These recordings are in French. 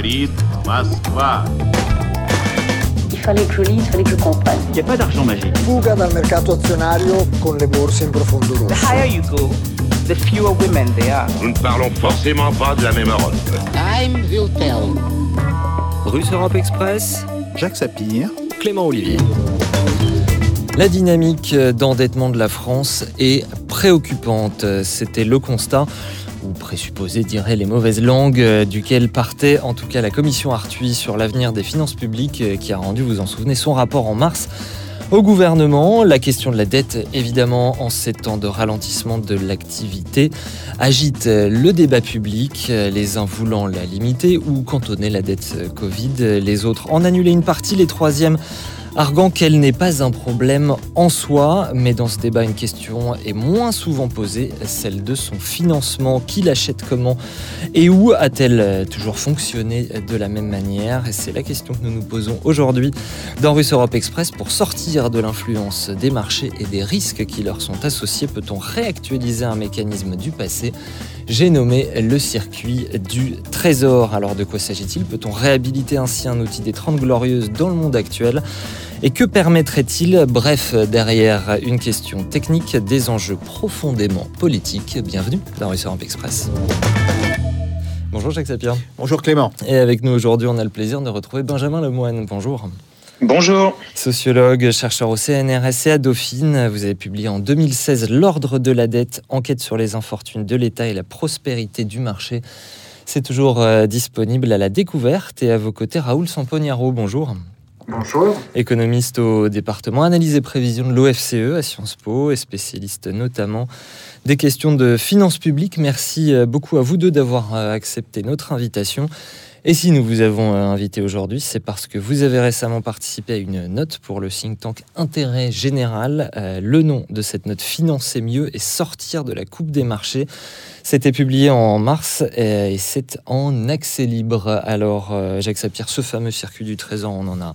говорит Москва. Il fallait que je lise, il fallait que je comprenne. Il n'y a pas d'argent magique. Fuga dal mercato azionario con le borse in profondo rosso. The higher you go, the fewer women there are. Nous ne parlons forcément pas de la même Europe. Time will tell. Russe Europe Express, Jacques Sapir, Clément Olivier. La dynamique d'endettement de la France est préoccupante. C'était le constat ou présupposé, diraient les mauvaises langues, duquel partait en tout cas la commission Arthuis sur l'avenir des finances publiques qui a rendu, vous en souvenez, son rapport en mars au gouvernement. La question de la dette, évidemment, en ces temps de ralentissement de l'activité, agite le débat public, les uns voulant la limiter ou cantonner la dette Covid, les autres en annuler une partie, les troisièmes arguant qu'elle n'est pas un problème en soi, mais dans ce débat, une question est moins souvent posée, celle de son financement. Qui l'achète comment et où a-t-elle toujours fonctionné de la même manière? C'est la question que nous nous posons aujourd'hui dans Russe Europe Express pour sortir de l'influence des marchés et des risques qui leur sont associés. Peut-on réactualiser un mécanisme du passé j'ai nommé le circuit du trésor. Alors de quoi s'agit-il? Peut-on réhabiliter ainsi un outil des 30 glorieuses dans le monde actuel? Et que permettrait-il? Bref, derrière une question technique, des enjeux profondément politiques. Bienvenue dans Russe Europe Express. Bonjour Jacques Sapir. Bonjour Clément. Et avec nous aujourd'hui, on a le plaisir de retrouver Benjamin Lemoine. Bonjour. Bonjour. Sociologue, chercheur au CNRS et à Dauphine, vous avez publié en 2016 L'ordre de la dette, enquête sur les infortunes de l'État et la prospérité du marché. C'est toujours euh, disponible à la découverte et à vos côtés Raoul Sampognaro. Bonjour. Bonjour. Économiste au département analyse et prévision de l'OFCE à Sciences Po et spécialiste notamment des questions de finances publiques. Merci euh, beaucoup à vous deux d'avoir euh, accepté notre invitation. Et si nous vous avons invité aujourd'hui, c'est parce que vous avez récemment participé à une note pour le think tank Intérêt Général. Euh, le nom de cette note, Financer mieux et sortir de la coupe des marchés. C'était publié en mars et c'est en accès libre. Alors, Jacques Sapir, ce fameux circuit du trésor, on en a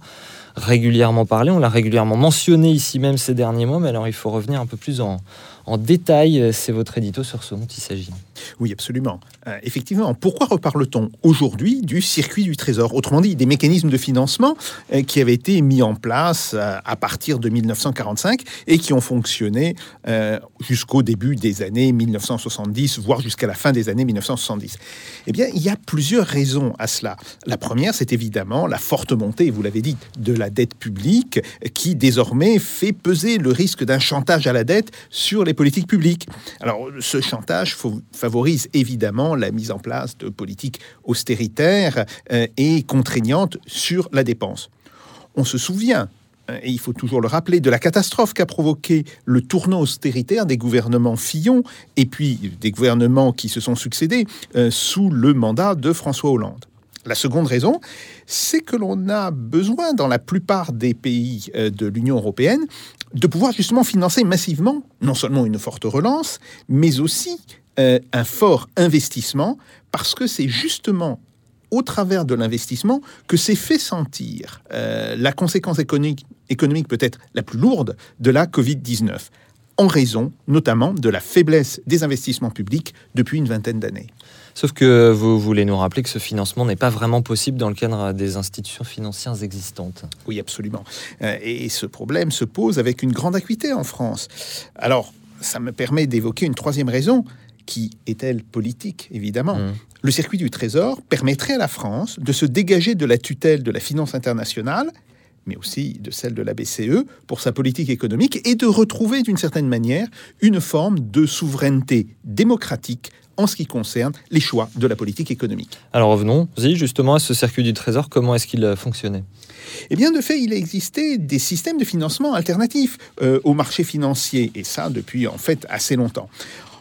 régulièrement parlé, on l'a régulièrement mentionné ici même ces derniers mois, mais alors il faut revenir un peu plus en détail. C'est votre édito sur ce dont il s'agit. Oui, absolument. Euh, effectivement, pourquoi reparle-t-on aujourd'hui du circuit du Trésor? Autrement dit, des mécanismes de financement euh, qui avaient été mis en place euh, à partir de 1945 et qui ont fonctionné jusqu'au début des années 1970, voire jusqu'à la fin des années 1970. Eh bien, il y a plusieurs raisons à cela. La première, c'est évidemment la forte montée, vous l'avez dit, de la dette publique qui désormais fait peser le risque d'un chantage à la dette sur les politiques publiques. Alors, ce chantage faut favorise évidemment la mise en place de politiques austéritaires euh, et contraignantes sur la dépense. On se souvient, et il faut toujours le rappeler, de la catastrophe qu'a provoqué le tournant austéritaire des gouvernements Fillon et puis des gouvernements qui se sont succédés euh, sous le mandat de François Hollande. La seconde raison, c'est que l'on a besoin, dans la plupart des pays euh, de l'Union européenne, de pouvoir justement financer massivement non seulement une forte relance, mais aussi euh, un fort investissement, parce que c'est justement au travers de l'investissement que s'est fait sentir euh, la conséquence économique, économique peut-être la plus lourde de la Covid-19, en raison notamment de la faiblesse des investissements publics depuis une vingtaine d'années. Sauf que vous voulez nous rappeler que ce financement n'est pas vraiment possible dans le cadre des institutions financières existantes. Oui, absolument. Euh, Et ce problème se pose avec une grande acuité en France. Alors, ça me permet d'évoquer une troisième raison, qui est-elle politique, évidemment. Mmh. Le circuit du Trésor permettrait à la France de se dégager de la tutelle de la finance internationale mais aussi de celle de la BCE pour sa politique économique et de retrouver d'une certaine manière une forme de souveraineté démocratique en ce qui concerne les choix de la politique économique. Alors revenons-y justement à ce circuit du trésor, comment est-ce qu'il fonctionnait Eh bien, de fait, il a existé des systèmes de financement alternatifs euh, au marché financier, et ça depuis en fait assez longtemps.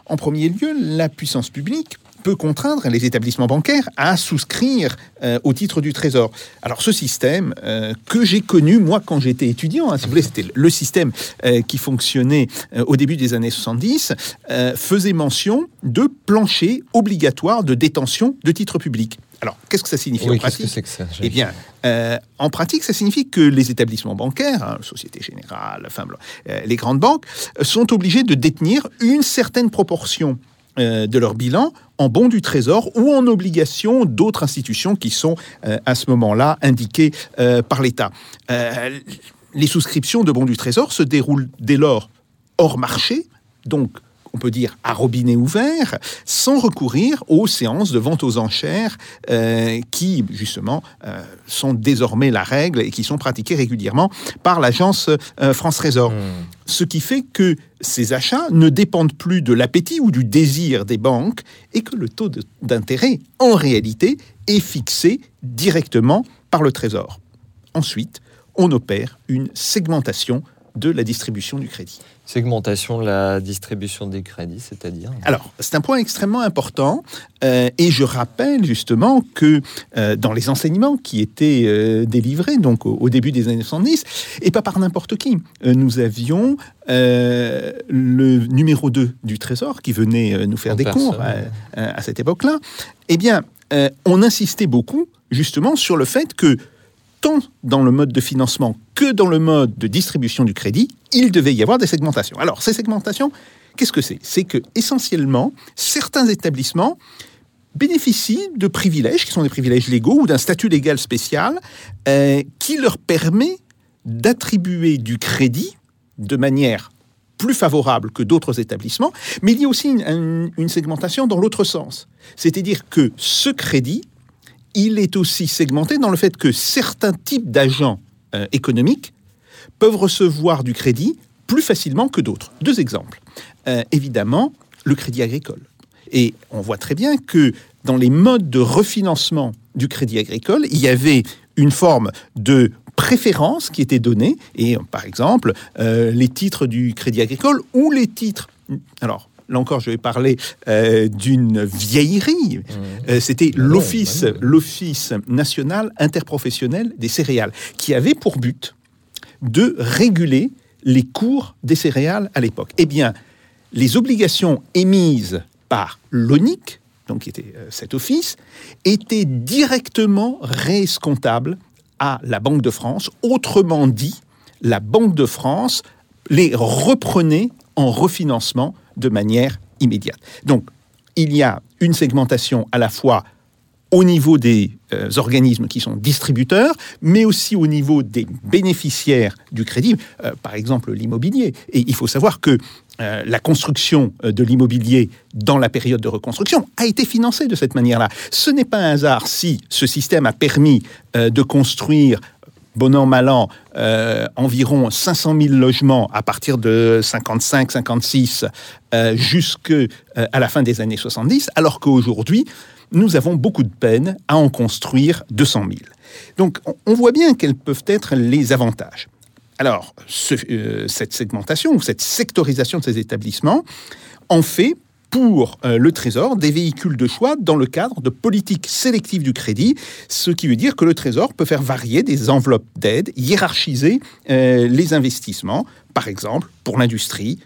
En premier lieu, la puissance publique peut contraindre les établissements bancaires à souscrire euh, au titre du Trésor. Alors ce système euh, que j'ai connu moi quand j'étais étudiant, hein, si vous voulez, c'était le système euh, qui fonctionnait au début des années 70, euh, faisait mention de plancher obligatoire de détention de titres publics. Alors qu'est-ce que ça signifie Oui, en que pratique c'est que ça eh bien, euh, en pratique, ça signifie que les établissements bancaires, hein, Société Générale, enfin, euh, les grandes banques, euh, sont obligés de détenir une certaine proportion euh, de leur bilan en bons du Trésor ou en obligations d'autres institutions qui sont à ce moment-là indiquées par l'État. Les souscriptions de bons du Trésor se déroulent dès lors hors marché, donc on peut dire à robinet ouvert, sans recourir aux séances de vente aux enchères euh, qui, justement, euh, sont désormais la règle et qui sont pratiquées régulièrement par l'agence euh, France Trésor. Ce qui fait que ces achats ne dépendent plus de l'appétit ou du désir des banques et que le taux d'intérêt, en réalité, est fixé directement par le Trésor. Ensuite, on opère une segmentation de la distribution du crédit. Segmentation de la distribution des crédits, c'est-à-dire Alors, c'est un point extrêmement important euh, et je rappelle justement que euh, dans les enseignements qui étaient euh, délivrés donc au, au début des années 70, et pas par n'importe qui, nous avions le numéro 2 du Trésor qui venait nous faire En des personne, cours à cette époque-là. Eh bien, on insistait beaucoup justement sur le fait que dans le mode de financement que dans le mode de distribution du crédit, il devait y avoir des segmentations. Alors, ces segmentations, qu'est-ce que c'est? C'est que, essentiellement, certains établissements bénéficient de privilèges, qui sont des privilèges légaux ou d'un statut légal spécial, euh, qui leur permet d'attribuer du crédit de manière plus favorable que d'autres établissements, mais il y a aussi une segmentation dans l'autre sens. C'est-à-dire que ce crédit, il est aussi segmenté dans le fait que certains types d'agents euh, économiques peuvent recevoir du crédit plus facilement que d'autres. Deux exemples. Euh, évidemment, le crédit agricole. Et on voit très bien que dans les modes de refinancement du crédit agricole, il y avait une forme de préférence qui était donnée. Et par exemple, euh, les titres du crédit agricole ou les titres... Alors, là encore, je vais parler euh, d'une vieillerie. Euh, C'était l'Office, bah non. l'Office national interprofessionnel des céréales, qui avait pour but de réguler les cours des céréales à l'époque. Eh bien, les obligations émises par l'ONIC, donc qui était euh, cet office, étaient directement réescomptables à la Banque de France. Autrement dit, la Banque de France les reprenait en refinancement de manière immédiate. Donc, il y a une segmentation à la fois au niveau des euh, organismes qui sont distributeurs, mais aussi au niveau des bénéficiaires du crédit, euh, par exemple l'immobilier. Et il faut savoir que euh, la construction de l'immobilier dans la période de reconstruction a été financée de cette manière-là. Ce n'est pas un hasard si ce système a permis de construire bon an, mal an, euh, environ 500 000 logements à partir de 55, 56 euh, jusqu'à la fin des années 70, alors qu'aujourd'hui, nous avons beaucoup de peine à en construire 200 000. Donc, on, voit bien quels peuvent être les avantages. Alors, euh, cette segmentation ou cette sectorisation de ces établissements en fait pour euh, le Trésor des véhicules de choix dans le cadre de politiques sélectives du crédit, ce qui veut dire que le Trésor peut faire varier des enveloppes d'aide, hiérarchiser euh, les investissements, par exemple pour l'industrie,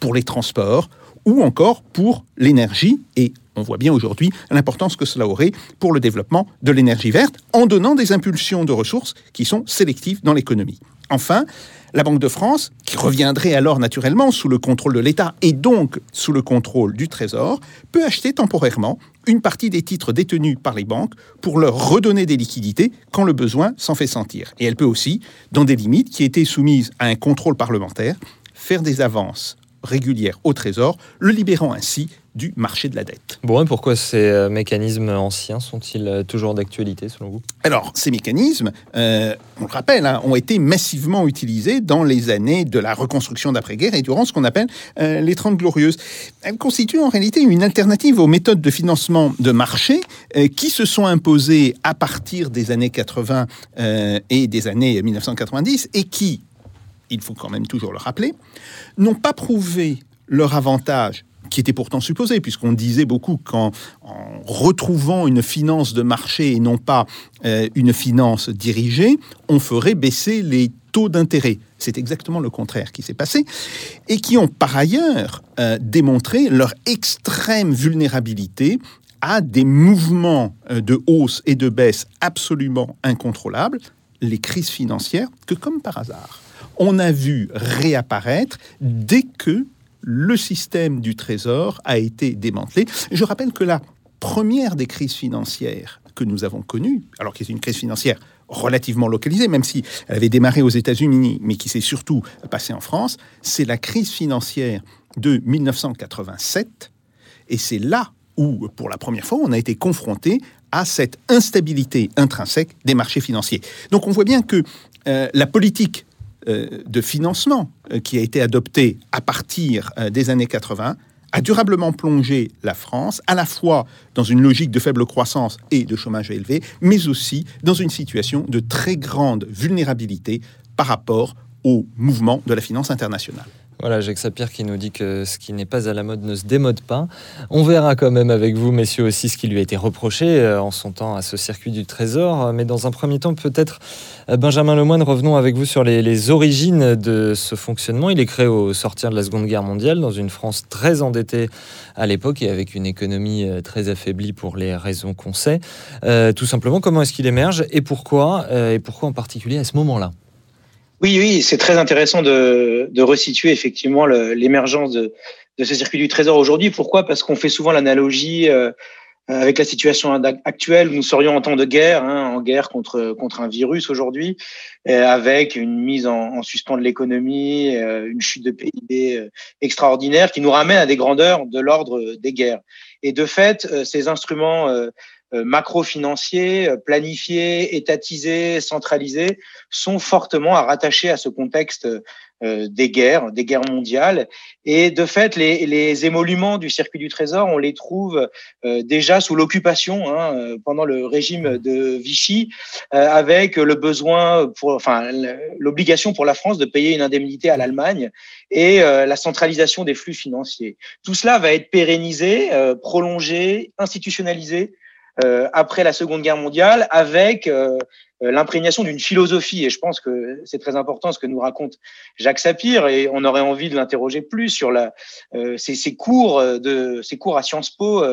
pour les transports ou encore pour l'énergie. Et on voit bien aujourd'hui l'importance que cela aurait pour le développement de l'énergie verte en donnant des impulsions de ressources qui sont sélectives dans l'économie. Enfin, la Banque de France, qui reviendrait alors naturellement sous le contrôle de l'État et donc sous le contrôle du Trésor, peut acheter temporairement une partie des titres détenus par les banques pour leur redonner des liquidités quand le besoin s'en fait sentir. Et elle peut aussi, dans des limites qui étaient soumises à un contrôle parlementaire, faire des avances régulières au Trésor, le libérant ainsi du marché de la dette. Bon, et pourquoi ces euh, mécanismes anciens sont-ils euh, toujours d'actualité selon vous? Alors, ces mécanismes, euh, on le rappelle, hein, ont été massivement utilisés dans les années de la reconstruction d'après-guerre et durant ce qu'on appelle euh, les Trente Glorieuses. Elles constituent en réalité une alternative aux méthodes de financement de marché euh, qui se sont imposées à partir des années 80 euh, et des années 1990 et qui, il faut quand même toujours le rappeler, n'ont pas prouvé leur avantage qui était pourtant supposé, puisqu'on disait beaucoup qu'en en retrouvant une finance de marché et non pas euh, une finance dirigée, on ferait baisser les taux d'intérêt. C'est exactement le contraire qui s'est passé, et qui ont par ailleurs euh, démontré leur extrême vulnérabilité à des mouvements euh, de hausse et de baisse absolument incontrôlables, les crises financières, que comme par hasard, on a vu réapparaître dès que le système du Trésor a été démantelé. Je rappelle que la première des crises financières que nous avons connues, alors qu'il est une crise financière relativement localisée, même si elle avait démarré aux États-Unis, mais qui s'est surtout passée en France, c'est la crise financière de 1987. Et c'est là où, pour la première fois, on a été confronté à cette instabilité intrinsèque des marchés financiers. Donc on voit bien que euh, la politique de financement euh, qui a été adoptée à partir des années 80 a durablement plongé la France à la fois dans une logique de faible croissance et de chômage élevé, mais aussi dans une situation de très grande vulnérabilité par rapport au mouvement de la finance internationale. Voilà, Jacques Sapir qui nous dit que ce qui n'est pas à la mode ne se démode pas. On verra quand même avec vous, messieurs, aussi ce qui lui a été reproché euh, en son temps à ce circuit du Trésor. Mais dans un premier temps, peut-être, euh, Benjamin Lemoine, revenons avec vous sur les, origines de ce fonctionnement. Il est créé au sortir de la Seconde Guerre mondiale, dans une France très endettée à l'époque et avec une économie euh, très affaiblie pour les raisons qu'on sait. tout simplement, comment est-ce qu'il émerge et pourquoi, et pourquoi en particulier à ce moment-là? Oui, oui, c'est très intéressant de, de resituer effectivement l'émergence de, de, ce circuit du trésor aujourd'hui. Pourquoi? Parce qu'on fait souvent l'analogie euh, avec la situation actuelle où nous serions en temps de guerre, hein, en guerre contre contre un virus aujourd'hui, euh, avec une mise en, en suspens de l'économie, euh, une chute de PIB extraordinaire qui nous ramène à des grandeurs de l'ordre des guerres. Et de fait, ces instruments euh, macro-financiers, euh, planifiés, étatisés, centralisés, sont fortement à rattacher à ce contexte euh, des guerres, des guerres mondiales. Et de fait, les, les émoluments du circuit du trésor, on les trouve déjà sous l'occupation hein, pendant le régime de Vichy, avec le besoin, pour, enfin l'obligation pour la France de payer une indemnité à l'Allemagne et la centralisation des flux financiers. Tout cela va être pérennisé, prolongé, institutionnalisé euh, après la Seconde Guerre mondiale avec euh, euh, l'imprégnation d'une philosophie. Et je pense que c'est très important ce que nous raconte Jacques Sapir. Et on aurait envie de l'interroger plus sur la, ces, ces, cours de ces cours à Sciences Po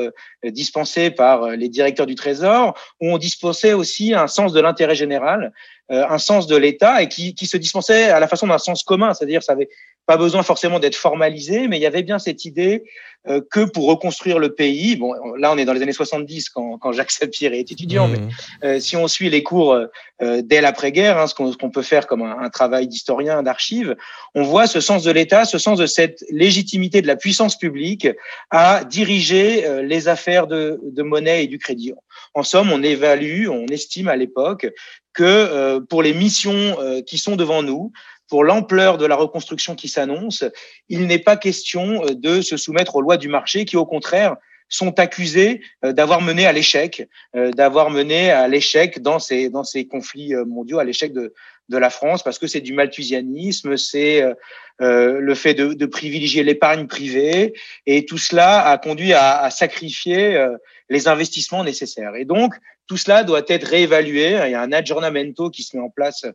dispensés par les directeurs du Trésor, où on dispensait aussi un sens de l'intérêt général, un sens de l'État, et qui, qui se dispensait à la façon d'un sens commun, c'est-à-dire ça avait pas besoin forcément d'être formalisé, mais il y avait bien cette idée euh, que pour reconstruire le pays, bon, là on est dans les années 70 quand, quand Jacques Sapir est étudiant, mais mmh. euh, si on suit les cours euh, dès l'après-guerre, hein, ce qu'on peut faire comme un, travail d'historien, d'archives, on voit ce sens de l'État, ce sens de cette légitimité de la puissance publique à diriger les affaires de, de monnaie et du crédit. En somme, on évalue, on estime à l'époque que pour les missions qui sont devant nous, pour l'ampleur de la reconstruction qui s'annonce, il n'est pas question euh, de se soumettre aux lois du marché qui, au contraire, sont accusés euh, d'avoir mené à l'échec, euh, d'avoir mené à l'échec dans ces, dans ces conflits mondiaux, à l'échec de, de la France, parce que c'est du malthusianisme, c'est le fait de, de privilégier l'épargne privée, et tout cela a conduit à, à sacrifier les investissements nécessaires. Et donc, tout cela doit être réévalué. Il y a un aggiornamento qui se met en place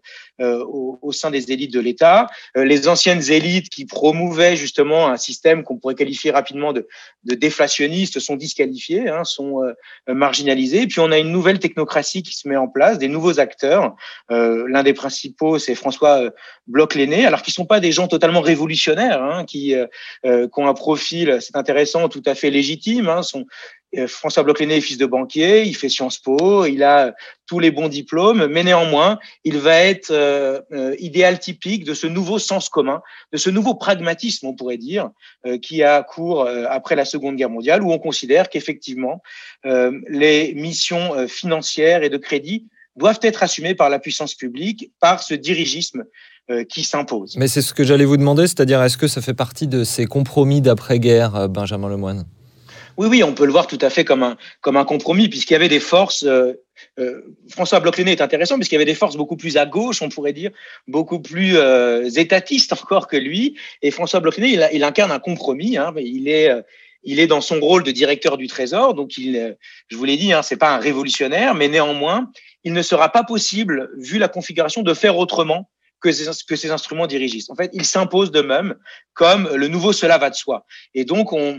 euh, au, sein des élites de l'État. Euh, les anciennes élites qui promouvaient justement un système qu'on pourrait qualifier rapidement de, de déflationniste sont disqualifiées, hein, sont euh, marginalisées. Puis on a une nouvelle technocratie qui se met en place, des nouveaux acteurs. L'un des principaux, c'est François Bloch-Léné, alors qu'ils sont pas des gens totalement révolutionnaires, hein, qui, qui ont un profil, c'est intéressant, tout à fait légitime. Hein, sont, François Bloch-Léné est fils de banquier, il fait Sciences Po, il a tous les bons diplômes, mais néanmoins, il va être euh, euh, idéal typique de ce nouveau sens commun, de ce nouveau pragmatisme, on pourrait dire, euh, qui a cours après la Seconde Guerre mondiale, où on considère qu'effectivement, les missions financières et de crédit doivent être assumées par la puissance publique, par ce dirigisme qui s'impose. Mais c'est ce que j'allais vous demander, c'est-à-dire est-ce que ça fait partie de ces compromis d'après-guerre, Benjamin Lemoine oui, oui, on peut le voir tout à fait comme un, comme un compromis, puisqu'il y avait des forces. Euh, euh, François bloch est intéressant, puisqu'il y avait des forces beaucoup plus à gauche, on pourrait dire, beaucoup plus euh, étatistes encore que lui. Et François bloch il, incarne un compromis. Hein, il est. il est dans son rôle de directeur du Trésor, donc il, je vous l'ai dit, hein, c'est pas un révolutionnaire, mais néanmoins, il ne sera pas possible, vu la configuration, de faire autrement que ces, instruments dirigistes. En fait, ils s'imposent d'eux-mêmes comme le nouveau cela va de soi. Et donc, on,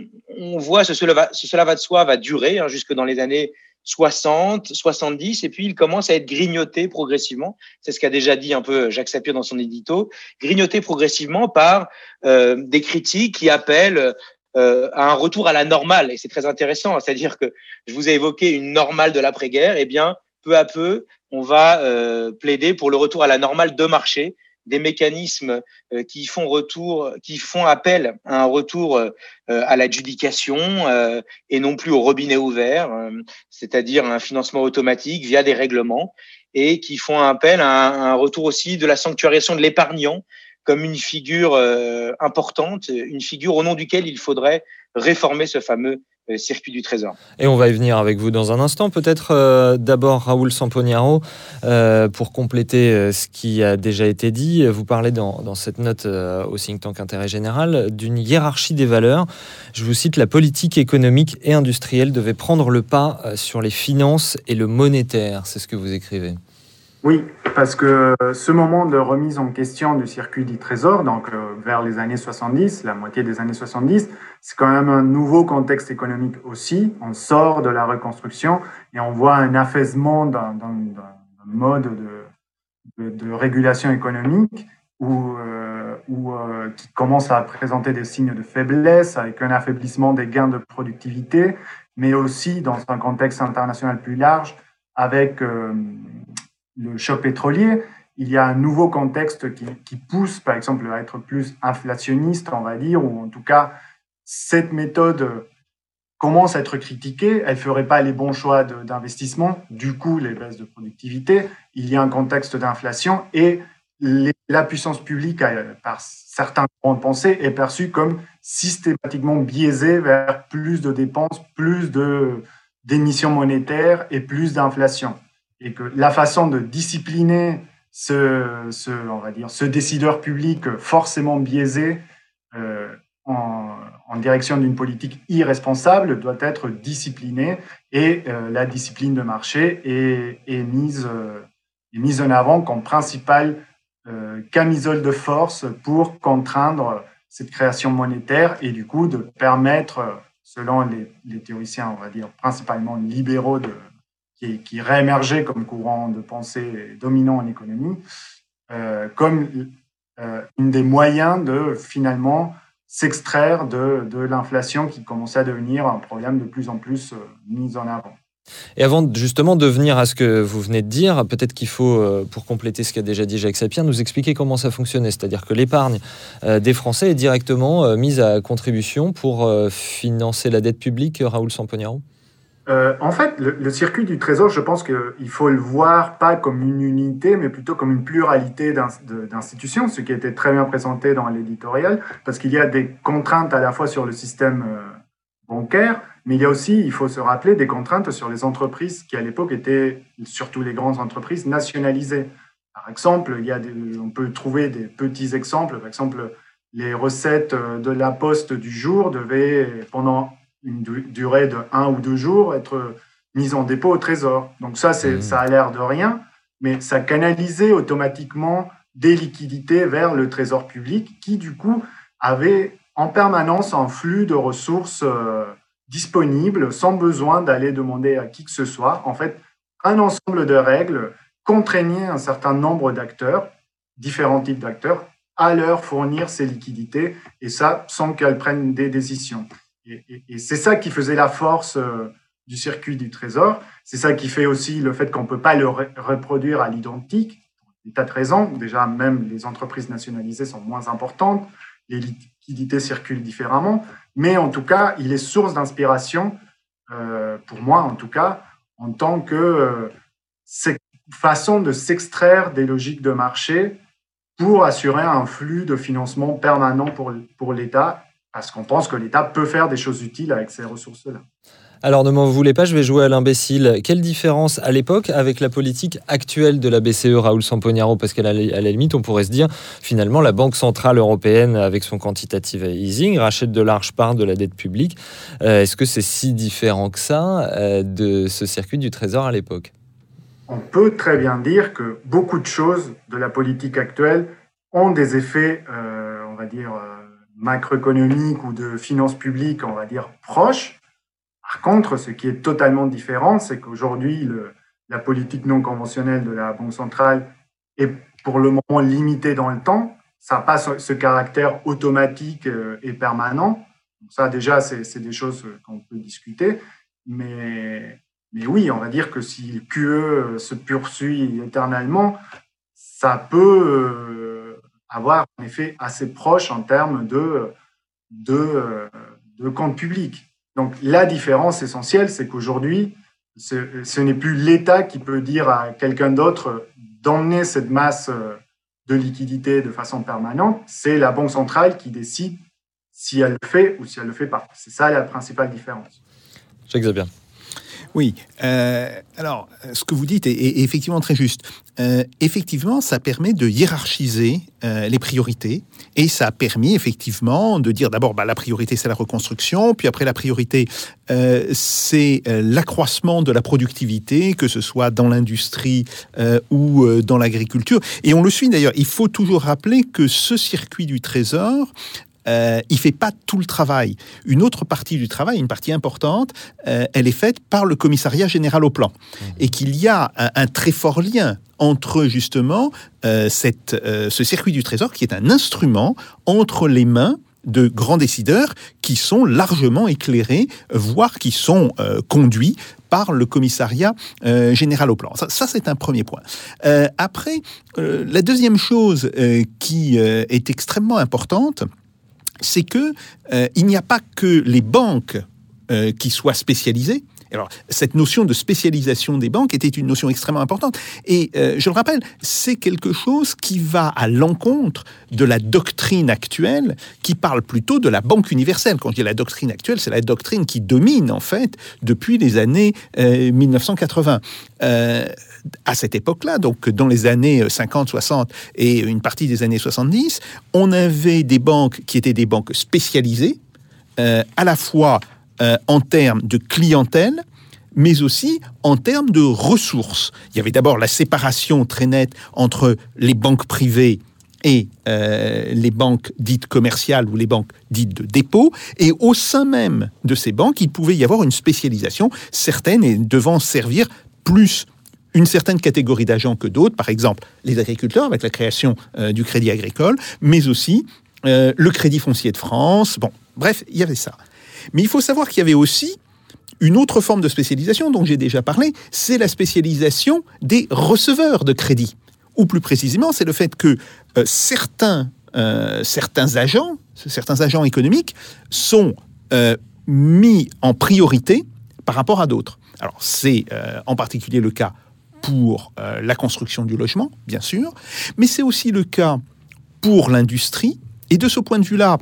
voit ce cela, va, ce cela va de soi va durer hein, jusque dans les années 60, 70, et puis il commence à être grignoté progressivement. C'est ce qu'a déjà dit un peu Jacques Sapir dans son édito, grignoté progressivement par euh, des critiques qui appellent euh, à un retour à la normale. Et c'est très intéressant, c'est-à-dire que je vous ai évoqué une normale de l'après-guerre, et eh bien peu à peu, on va euh, plaider pour le retour à la normale de marché, des mécanismes euh, qui font retour, qui font appel à un retour euh, à l'adjudication et non plus au robinet ouvert, c'est-à-dire un financement automatique via des règlements et qui font appel à un, retour aussi de la sanctuarisation de l'épargnant comme une figure importante, une figure au nom duquel il faudrait réformer ce fameux circuit du Trésor. Et on va y venir avec vous dans un instant. Peut-être euh, d'abord Raoul Samponiaro, euh, pour compléter ce qui a déjà été dit. Vous parlez dans, cette note au think tank Intérêt Général d'une hiérarchie des valeurs. Je vous cite, la politique économique et industrielle devait prendre le pas sur les finances et le monétaire. C'est ce que vous écrivez. Oui, parce que ce moment de remise en question du circuit du trésor, donc euh, vers les années 70, la moitié des années 70, c'est quand même un nouveau contexte économique aussi. On sort de la reconstruction et on voit un affaissement d'un mode de, régulation économique euh, où euh, qui commence à présenter des signes de faiblesse avec un affaiblissement des gains de productivité, mais aussi dans un contexte international plus large avec le choc pétrolier, il y a un nouveau contexte qui, pousse, par exemple, à être plus inflationniste, on va dire, ou en tout cas, cette méthode commence à être critiquée, elle ne ferait pas les bons choix d'investissement, du coup, les baisses de productivité, il y a un contexte d'inflation et la puissance publique, par certains courants de pensée, est perçue comme systématiquement biaisée vers plus de dépenses, plus d'émissions monétaires et plus d'inflation et que la façon de discipliner ce, on va dire, ce décideur public forcément biaisé euh, en, direction d'une politique irresponsable doit être disciplinée et euh, la discipline de marché est, mise, euh, mise en avant comme principale camisole de force pour contraindre cette création monétaire et du coup de permettre, selon les, les théoriciens, on va dire principalement libéraux de, qui, réémergeait comme courant de pensée dominant en économie, euh, comme euh, une des moyens de finalement s'extraire de, de l'inflation qui commençait à devenir un problème de plus en plus euh, mis en avant. Et avant justement de venir à ce que vous venez de dire, peut-être qu'il faut, euh, pour compléter ce qu'a déjà dit Jacques Sapien, nous expliquer comment ça fonctionnait. C'est-à-dire que l'épargne des Français est directement mise à contribution pour financer la dette publique, Raoul Sampognaro euh, en fait, le, circuit du trésor, je pense qu'il faut le voir pas comme une unité, mais plutôt comme une pluralité d'institutions, ce qui a été très bien présenté dans l'éditorial, parce qu'il y a des contraintes à la fois sur le système euh, bancaire, mais il y a aussi, il faut se rappeler, des contraintes sur les entreprises qui à l'époque étaient, surtout les grandes entreprises, nationalisées. Par exemple, il y a on peut trouver des petits exemples. Par exemple, les recettes euh, de la poste du jour devaient, pendant une durée de un ou deux jours, être mise en dépôt au trésor. Donc ça, c'est, mmh. ça a l'air de rien, mais ça canalisait automatiquement des liquidités vers le trésor public qui, du coup, avait en permanence un flux de ressources euh, disponibles sans besoin d'aller demander à qui que ce soit. En fait, un ensemble de règles contraignait un certain nombre d'acteurs, différents types d'acteurs, à leur fournir ces liquidités, et ça sans qu'elles prennent des décisions. Et, c'est ça qui faisait la force euh, du circuit du trésor. C'est ça qui fait aussi le fait qu'on ne peut pas le reproduire à l'identique. Des tas de raisons. Déjà, même les entreprises nationalisées sont moins importantes. Les liquidités circulent différemment. Mais en tout cas, il est source d'inspiration, euh, pour moi en tout cas, en tant que euh, façon de s'extraire des logiques de marché pour assurer un flux de financement permanent pour, pour l'État parce qu'on pense que l'État peut faire des choses utiles avec ces ressources-là. Alors ne m'en voulez pas, je vais jouer à l'imbécile. Quelle différence à l'époque avec la politique actuelle de la BCE, Raoul Samponiaro Parce qu'à la, la limite, on pourrait se dire, finalement, la Banque Centrale Européenne, avec son quantitative easing, rachète de larges parts de la dette publique. Euh, est-ce que c'est si différent que ça euh, de ce circuit du Trésor à l'époque? On peut très bien dire que beaucoup de choses de la politique actuelle ont des effets, euh, on va dire macroéconomique ou de finances publiques, on va dire, proches. Par contre, ce qui est totalement différent, c'est qu'aujourd'hui, la politique non conventionnelle de la Banque centrale est pour le moment limitée dans le temps. Ça n'a pas ce, caractère automatique euh, et permanent. Ça, déjà, c'est des choses qu'on peut discuter. Mais, mais oui, on va dire que si le QE se poursuit éternellement, ça peut euh, avoir un effet assez proche en termes de, de, de compte public. Donc la différence essentielle, c'est qu'aujourd'hui, ce, n'est plus l'État qui peut dire à quelqu'un d'autre d'emmener cette masse de liquidité de façon permanente, c'est la Banque centrale qui décide si elle le fait ou si elle ne le fait pas. C'est ça la principale différence. Jacques Xavier. Oui. Euh, alors, ce que vous dites est, effectivement très juste. Euh, effectivement, ça permet de hiérarchiser euh, les priorités et ça a permis effectivement de dire d'abord bah, la priorité c'est la reconstruction, puis après la priorité c'est l'accroissement de la productivité, que ce soit dans l'industrie ou dans l'agriculture. Et on le suit d'ailleurs. Il faut toujours rappeler que ce circuit du trésor euh, il fait pas tout le travail. Une autre partie du travail, une partie importante, euh, elle est faite par le commissariat général au plan. Mmh. Et qu'il y a un, très fort lien entre justement euh, cette, ce circuit du trésor qui est un instrument entre les mains de grands décideurs qui sont largement éclairés, voire qui sont conduits par le commissariat général au plan. Ça, ça c'est un premier point. après, la deuxième chose qui est extrêmement importante, c'est que euh, il n'y a pas que les banques euh, qui soient spécialisées. Alors, cette notion de spécialisation des banques était une notion extrêmement importante. Et euh, je le rappelle, c'est quelque chose qui va à l'encontre de la doctrine actuelle qui parle plutôt de la banque universelle. Quand je dis la doctrine actuelle, c'est la doctrine qui domine, en fait, depuis les années 1980 à cette époque-là, donc dans les années 50, 60 et une partie des années 70, on avait des banques qui étaient des banques spécialisées, euh, à la fois euh, en termes de clientèle, mais aussi en termes de ressources. Il y avait d'abord la séparation très nette entre les banques privées et euh, les banques dites commerciales ou les banques dites de dépôt. Et au sein même de ces banques, il pouvait y avoir une spécialisation, certaines et devant servir plus une certaine catégorie d'agents que d'autres, par exemple les agriculteurs avec la création euh, du crédit agricole, mais aussi euh, le crédit foncier de France. Bon, bref, il y avait ça. Mais il faut savoir qu'il y avait aussi une autre forme de spécialisation dont j'ai déjà parlé, c'est la spécialisation des receveurs de crédit. Ou plus précisément, c'est le fait que euh, certains, certains agents, certains agents économiques sont mis en priorité par rapport à d'autres. Alors c'est en particulier le cas pour euh, la construction du logement, bien sûr, mais c'est aussi le cas pour l'industrie. Et de ce point de vue-là,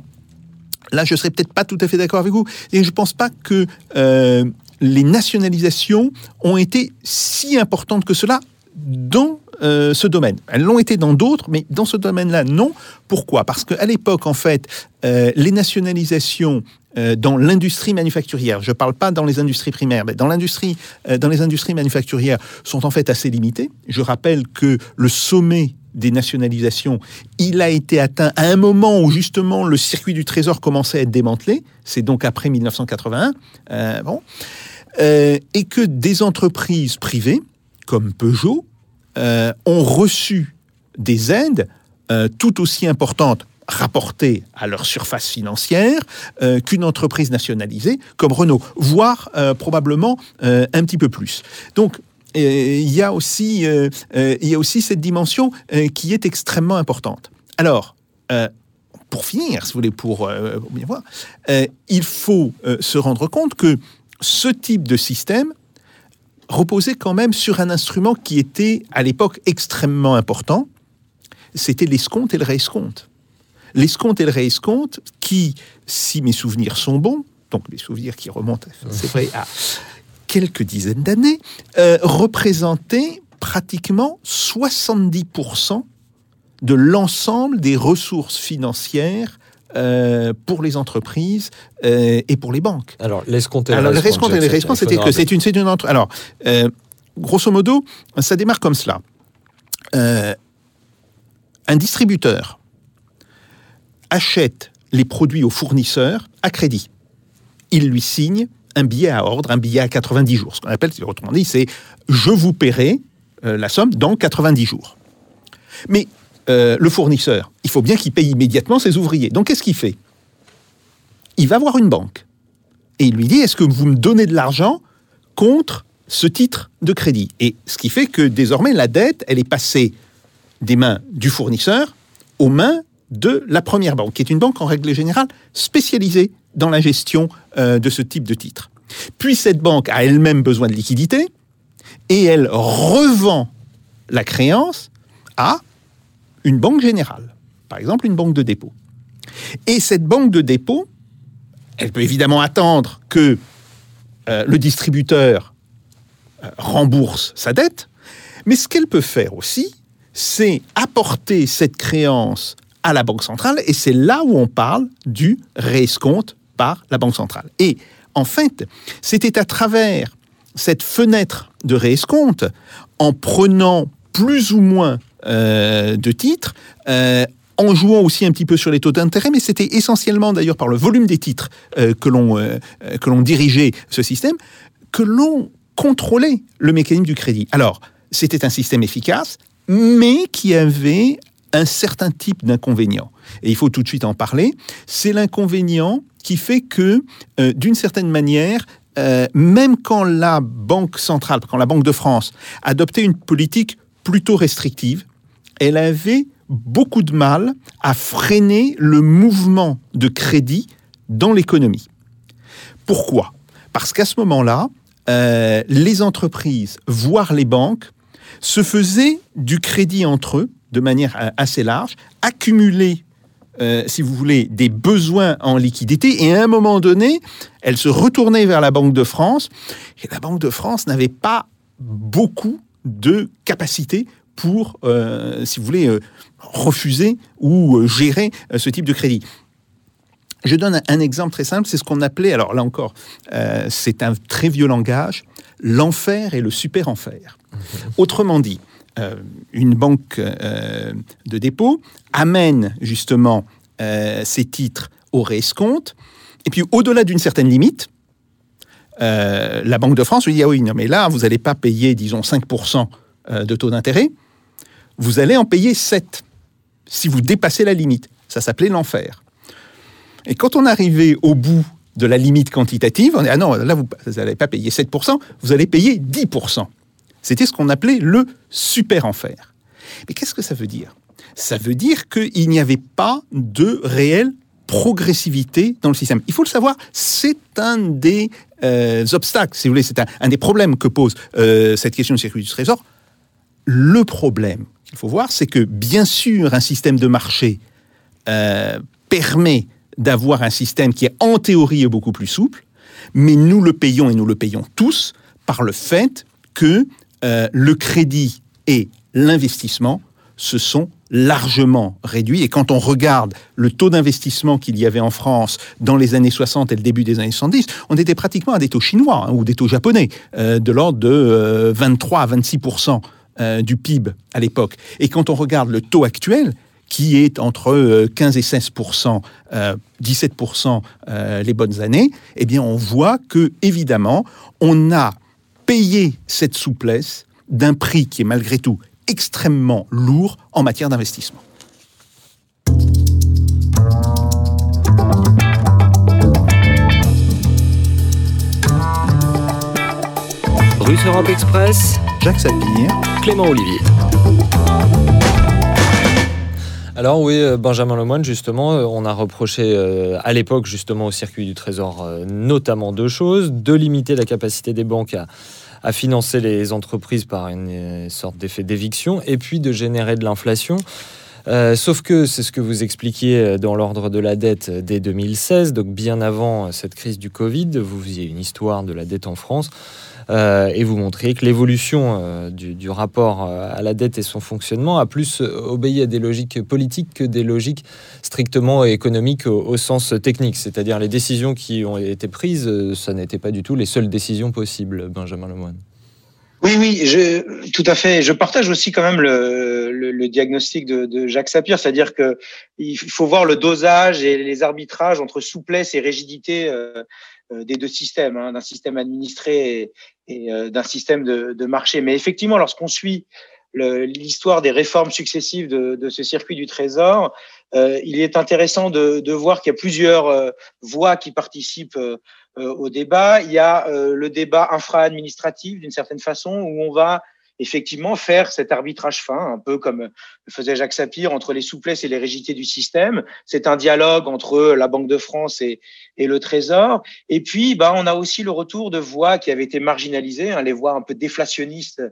là, je serais peut-être pas tout à fait d'accord avec vous. Et je ne pense pas que euh, les nationalisations ont été si importantes que cela dans euh, ce domaine. Elles l'ont été dans d'autres, mais dans ce domaine-là, non. Pourquoi? Parce qu'à l'époque, en fait, les nationalisations dans l'industrie manufacturière, je ne parle pas dans les industries primaires, mais dans, l'industrie, euh, dans les industries manufacturières, sont en fait assez limitées. Je rappelle que le sommet des nationalisations, il a été atteint à un moment où justement le circuit du trésor commençait à être démantelé, c'est donc après 1981, euh, bon, et que des entreprises privées, comme Peugeot, ont reçu des aides tout aussi importantes rapportés à leur surface financière euh, qu'une entreprise nationalisée comme Renault, voire euh, probablement euh, un petit peu plus. Donc, il y, a aussi, il y a aussi cette dimension qui est extrêmement importante. Alors, pour finir, si vous voulez, pour, bien voir, il faut se rendre compte que ce type de système reposait quand même sur un instrument qui était à l'époque extrêmement important, c'était l'escompte et le réescompte l'escompte et le réescompte, qui, si mes souvenirs sont bons, donc mes souvenirs qui remontent, c'est vrai, à quelques dizaines d'années, euh, représentaient pratiquement 70% de l'ensemble des ressources financières euh, pour les entreprises euh, et pour les banques. Alors, l'escompte et le réescompte, c'était que c'est une, c'est une entre... Alors, grosso modo, ça démarre comme cela. un distributeur achète les produits au fournisseur à crédit. Il lui signe un billet à ordre, un billet à 90 jours. Ce qu'on appelle, autrement dit, c'est je vous paierai euh, la somme dans 90 jours. Mais euh, le fournisseur, il faut bien qu'il paye immédiatement ses ouvriers. Donc qu'est-ce qu'il fait? Il va voir une banque et il lui dit est-ce que vous me donnez de l'argent contre ce titre de crédit? Et ce qui fait que désormais la dette, elle est passée des mains du fournisseur aux mains de la première banque, qui est une banque en règle générale spécialisée dans la gestion euh, de ce type de titre. Puis cette banque a elle-même besoin de liquidité et elle revend la créance à une banque générale, par exemple une banque de dépôt. Et cette banque de dépôt, elle peut évidemment attendre que euh, le distributeur euh, rembourse sa dette, mais ce qu'elle peut faire aussi, c'est apporter cette créance à la Banque centrale, et c'est là où on parle du réescompte par la Banque centrale. Et en fait, c'était à travers cette fenêtre de réescompte, en prenant plus ou moins euh, de titres, euh, en jouant aussi un petit peu sur les taux d'intérêt, mais c'était essentiellement d'ailleurs par le volume des titres euh, que l'on dirigeait ce système, que l'on contrôlait le mécanisme du crédit. Alors, c'était un système efficace, mais qui avait un certain type d'inconvénient. Et il faut tout de suite en parler. C'est l'inconvénient qui fait que, euh, d'une certaine manière, euh, même quand la Banque centrale, quand la Banque de France adoptait une politique plutôt restrictive, elle avait beaucoup de mal à freiner le mouvement de crédit dans l'économie. Pourquoi? Parce qu'à ce moment-là, euh, les entreprises, voire les banques, se faisaient du crédit entre eux de manière assez large, accumuler euh, si vous voulez, des besoins en liquidité. Et à un moment donné, elle se retournait vers la Banque de France. Et la Banque de France n'avait pas beaucoup de capacité pour, euh, si vous voulez, euh, refuser ou gérer ce type de crédit. Je donne un, exemple très simple, c'est ce qu'on appelait, alors là encore, c'est un très vieux langage, l'enfer et le super-enfer. Mmh. Autrement dit, euh, une banque euh, de dépôt amène justement euh, ces titres au réescompte, et puis au-delà d'une certaine limite, la Banque de France lui dit Ah oui, non, mais là, vous n'allez pas payer, disons, 5% de taux d'intérêt, vous allez en payer 7 si vous dépassez la limite. Ça s'appelait l'enfer. Et quand on arrivait au bout de la limite quantitative, on dit Ah non, là, vous n'allez pas payer 7%, vous allez payer 10%. C'était ce qu'on appelait le super enfer. Mais qu'est-ce que ça veut dire? Ça veut dire qu'il n'y avait pas de réelle progressivité dans le système. Il faut le savoir, c'est un des euh, obstacles, si vous voulez, c'est un, des problèmes que pose euh, cette question du circuit du trésor. Le problème qu'il faut voir, c'est que bien sûr, un système de marché euh, permet d'avoir un système qui est en théorie beaucoup plus souple, mais nous le payons et nous le payons tous par le fait que euh, le crédit et l'investissement se sont largement réduits. Et quand on regarde le taux d'investissement qu'il y avait en France dans les années 60 et le début des années 70, on était pratiquement à des taux chinois hein, ou des taux japonais, euh, de l'ordre de 23 euh, à 26% du PIB à l'époque. Et quand on regarde le taux actuel, qui est entre 15 et 16% 17 les bonnes années, eh bien on voit que évidemment on a payer cette souplesse d'un prix qui est malgré tout extrêmement lourd en matière d'investissement. Russe Europe Express, Jacques Sapir, Clément Olivier. Alors oui, euh, Benjamin Lemoine, justement, euh, on a reproché euh, à l'époque justement au circuit du Trésor notamment deux choses. De limiter la capacité des banques à, financer les entreprises par une sorte d'effet d'éviction et puis de générer de l'inflation. sauf que c'est ce que vous expliquiez dans l'ordre de la dette dès 2016, donc bien avant cette crise du Covid, vous faisiez une histoire de la dette en France. Euh, et vous montriez que l'évolution euh, du, rapport euh, à la dette et son fonctionnement a plus obéi à des logiques politiques que des logiques strictement économiques au, sens technique. C'est-à-dire les décisions qui ont été prises, ça n'était pas du tout les seules décisions possibles, Benjamin Lemoine. Oui, oui, tout à fait. Je partage aussi quand même le, diagnostic de, Jacques Sapir, c'est-à-dire que il faut voir le dosage et les arbitrages entre souplesse et rigidité des deux systèmes, hein, d'un système administré et, euh, d'un système de, marché. Mais effectivement, lorsqu'on suit l'histoire des réformes successives de, ce circuit du Trésor, euh, il est intéressant de, voir qu'il y a plusieurs euh, voix qui participent euh, au débat. Il y a le débat infra-administratif d'une certaine façon où on va effectivement faire cet arbitrage fin, un peu comme le faisait Jacques Sapir, entre les souplesses et les rigidités du système. C'est un dialogue entre la Banque de France et, le Trésor. Et puis, bah, on a aussi le retour de voix qui avaient été marginalisées, hein, les voix un peu déflationnistes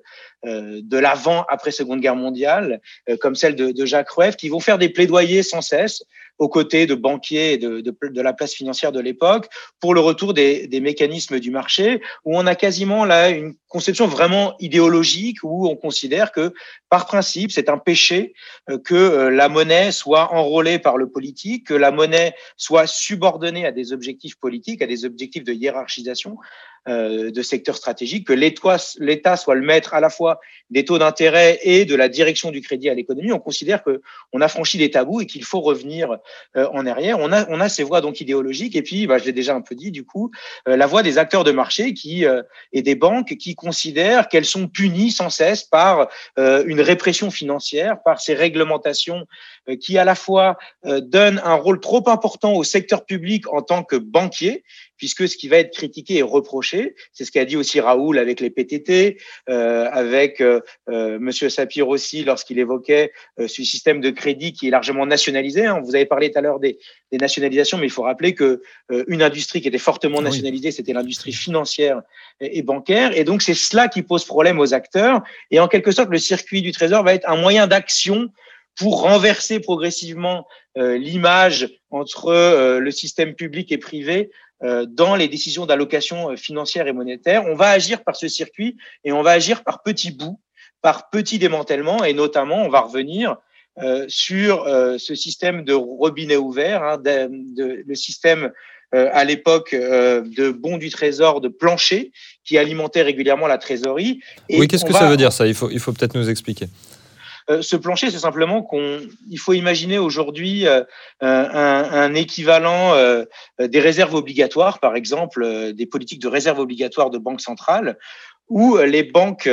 de l'avant après Seconde Guerre mondiale, euh, comme celle de, de Jacques Rueff, qui vont faire des plaidoyers sans cesse aux côtés de banquiers et de, de, de la place financière de l'époque pour le retour des, des, mécanismes du marché, où on a quasiment là une conception vraiment idéologique où on considère que par principe c'est un péché euh, que la monnaie soit enrôlée par le politique, que la monnaie soit subordonnée à des objectifs politiques, à des objectifs de hiérarchisation, euh, de secteurs stratégiques, que l'État soit le maître à la fois des taux d'intérêt et de la direction du crédit à l'économie. On considère que on a franchi des tabous et qu'il faut revenir euh, en arrière. On a, on a ces voies donc idéologiques et puis, bah, je l'ai déjà un peu dit, du coup, euh, la voie des acteurs de marché qui et des banques qui considèrent qu'elles sont punies sans cesse par une répression financière, par ces réglementations qui à la fois donnent un rôle trop important au secteur public en tant que banquier, puisque ce qui va être critiqué et reproché, c'est ce qu'a dit aussi Raoul avec les PTT, euh, avec euh, euh, Monsieur Sapir aussi lorsqu'il évoquait euh, ce système de crédit qui est largement nationalisé. Hein. Vous avez parlé tout à l'heure des, des, nationalisations, mais il faut rappeler que euh, une industrie qui était fortement nationalisée, c'était l'industrie financière et, et, bancaire, et donc c'est cela qui pose problème aux acteurs. Et en quelque sorte, le circuit du Trésor va être un moyen d'action pour renverser progressivement euh, l'image entre euh, le système public et privé dans les décisions d'allocation euh, financière et monétaire. On va agir par ce circuit et on va agir par petits bouts, par petits démantèlements et notamment on va revenir euh, sur euh, ce système de robinet ouvert, hein, de, de, le système euh, à l'époque de bons du trésor de plancher qui alimentait régulièrement la trésorerie. Et oui, qu'est-ce que va... ça veut dire ça? Il faut, il faut peut-être nous expliquer. Euh, ce plancher, c'est simplement qu'on, il faut imaginer aujourd'hui euh, un, un, équivalent euh, des réserves obligatoires, par exemple, des politiques de réserve obligatoire de banque centrale, où les banques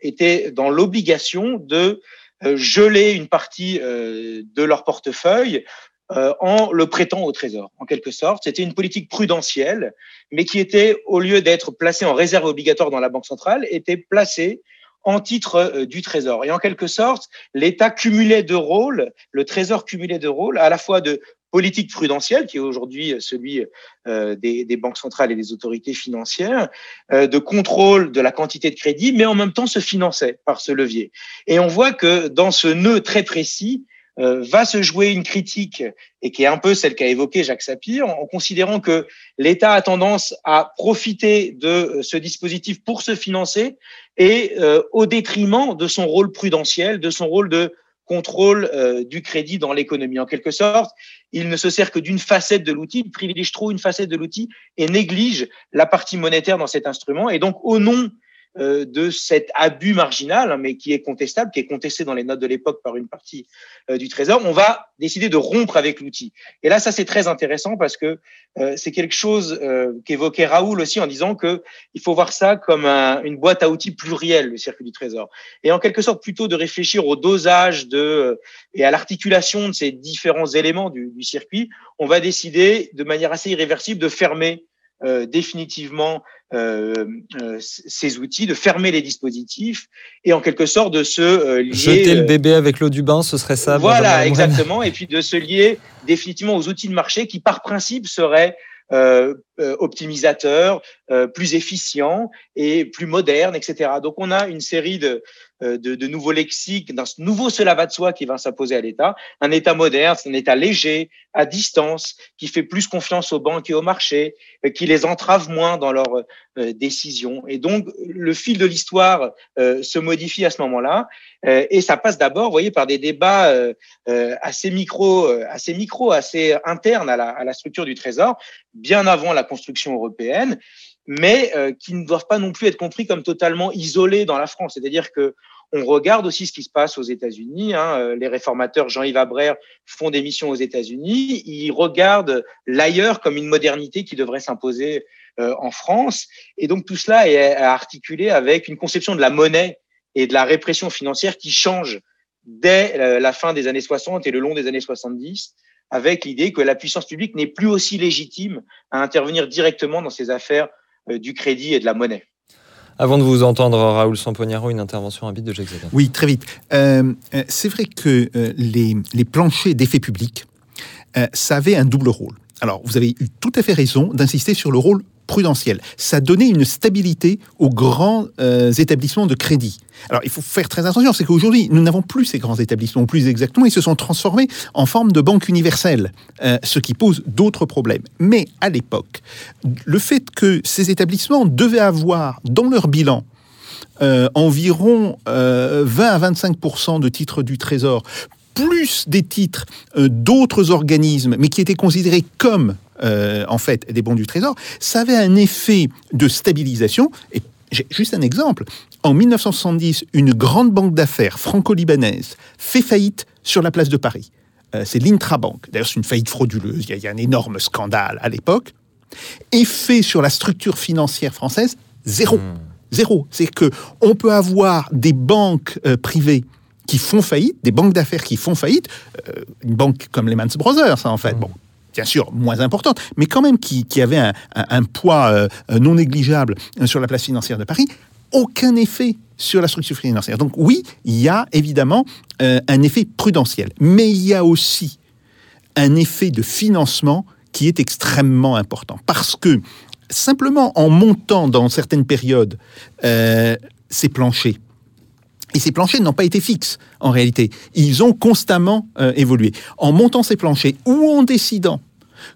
étaient dans l'obligation de geler une partie de leur portefeuille en le prêtant au Trésor, en quelque sorte. C'était une politique prudentielle, mais qui était, au lieu d'être placée en réserve obligatoire dans la Banque centrale, était placée en titre euh, du Trésor. Et en quelque sorte, l'État cumulait de rôles, le Trésor cumulait de rôles, à la fois de politique prudentielle, qui est aujourd'hui celui euh, des, banques centrales et des autorités financières, euh, de contrôle de la quantité de crédit, mais en même temps se finançait par ce levier. Et on voit que dans ce nœud très précis, euh, va se jouer une critique et qui est un peu celle qu'a évoquée Jacques Sapir, en considérant que l'État a tendance à profiter de euh, ce dispositif pour se financer et euh, au détriment de son rôle prudentiel, de son rôle de contrôle du crédit dans l'économie. En quelque sorte, il ne se sert que d'une facette de l'outil, il privilégie trop une facette de l'outil et néglige la partie monétaire dans cet instrument. Et donc, au nom de cet abus marginal, hein, mais qui est contestable, qui est contesté dans les notes de l'époque par une partie euh, du Trésor, on va décider de rompre avec l'outil. Et là, ça c'est très intéressant parce que euh, c'est quelque chose euh, qu'évoquait Raoul aussi en disant que il faut voir ça comme un, une boîte à outils plurielle, le circuit du Trésor, et en quelque sorte plutôt de réfléchir au dosage de et à l'articulation de ces différents éléments du, du circuit. On va décider de manière assez irréversible de fermer euh, définitivement euh, euh, ces outils, de fermer les dispositifs et en quelque sorte de se euh, lier. Jeter le bébé avec l'eau du bain, ce serait ça. Voilà, exactement. Et puis de se lier définitivement aux outils de marché qui, par principe, seraient euh, optimisateurs, euh, plus efficients et plus modernes, etc. Donc on a une série de, de, de nouveaux lexiques, d'un nouveau cela va de soi qui va s'imposer à l'État. Un État moderne, c'est un État léger, à distance, qui fait plus confiance aux banques et aux marchés, qui les entrave moins dans leurs décisions. Et donc, le fil de l'histoire se modifie à ce moment-là. et ça passe d'abord, vous voyez, par des débats assez micro, assez micro, assez internes à la, à la structure du Trésor, bien avant la construction européenne mais euh, qui ne doivent pas non plus être compris comme totalement isolés dans la France. C'est-à-dire que on regarde aussi ce qui se passe aux États-Unis. Hein. Euh, les réformateurs Jean-Yves Abrère font des missions aux États-Unis. Ils regardent l'ailleurs comme une modernité qui devrait s'imposer euh, en France. Et donc tout cela est articulé avec une conception de la monnaie et de la répression financière qui change dès la fin des années 60 et le long des années 70 avec l'idée que la puissance publique n'est plus aussi légitime à intervenir directement dans ces affaires euh, du crédit et de la monnaie. Avant de vous entendre, Raoul Sampognaro, une intervention rapide de Jacques. Oui, très vite. Euh, euh, c'est vrai que les, les, planchers d'effets publics, ça avait un double rôle. Alors, vous avez eu tout à fait raison d'insister sur le rôle prudentiel. Ça donnait une stabilité aux grands euh, établissements de crédit. Alors il faut faire très attention, c'est qu'aujourd'hui, nous n'avons plus ces grands établissements, plus exactement, ils se sont transformés en forme de banque universelle, euh, ce qui pose d'autres problèmes. Mais à l'époque, le fait que ces établissements devaient avoir dans leur bilan euh, environ 20 à 25% de titres du Trésor, plus des titres d'autres organismes, mais qui étaient considérés comme euh, en fait des bons du Trésor, ça avait un effet de stabilisation. Et j'ai juste un exemple. En 1970, une grande banque d'affaires franco-libanaise fait faillite sur la place de Paris. Euh, c'est l'Intrabank. D'ailleurs, c'est une faillite frauduleuse. Il y, a, un énorme scandale à l'époque. Effet sur la structure financière française, zéro. Hmm. Zéro. C'est que on peut avoir des banques euh, privées qui font faillite, des banques d'affaires qui font faillite, une banque comme Lehman Brothers, en fait. Hmm. Bon, bien sûr moins importante, mais quand même qui, avait un, poids euh, non négligeable sur la place financière de Paris, aucun effet sur la structure financière. Donc oui, il y a évidemment euh, un effet prudentiel, mais il y a aussi un effet de financement qui est extrêmement important, parce que simplement en montant dans certaines périodes euh, ces planchers, et ces planchers n'ont pas été fixes, en réalité. Ils ont constamment euh, évolué. En montant ces planchers ou en décidant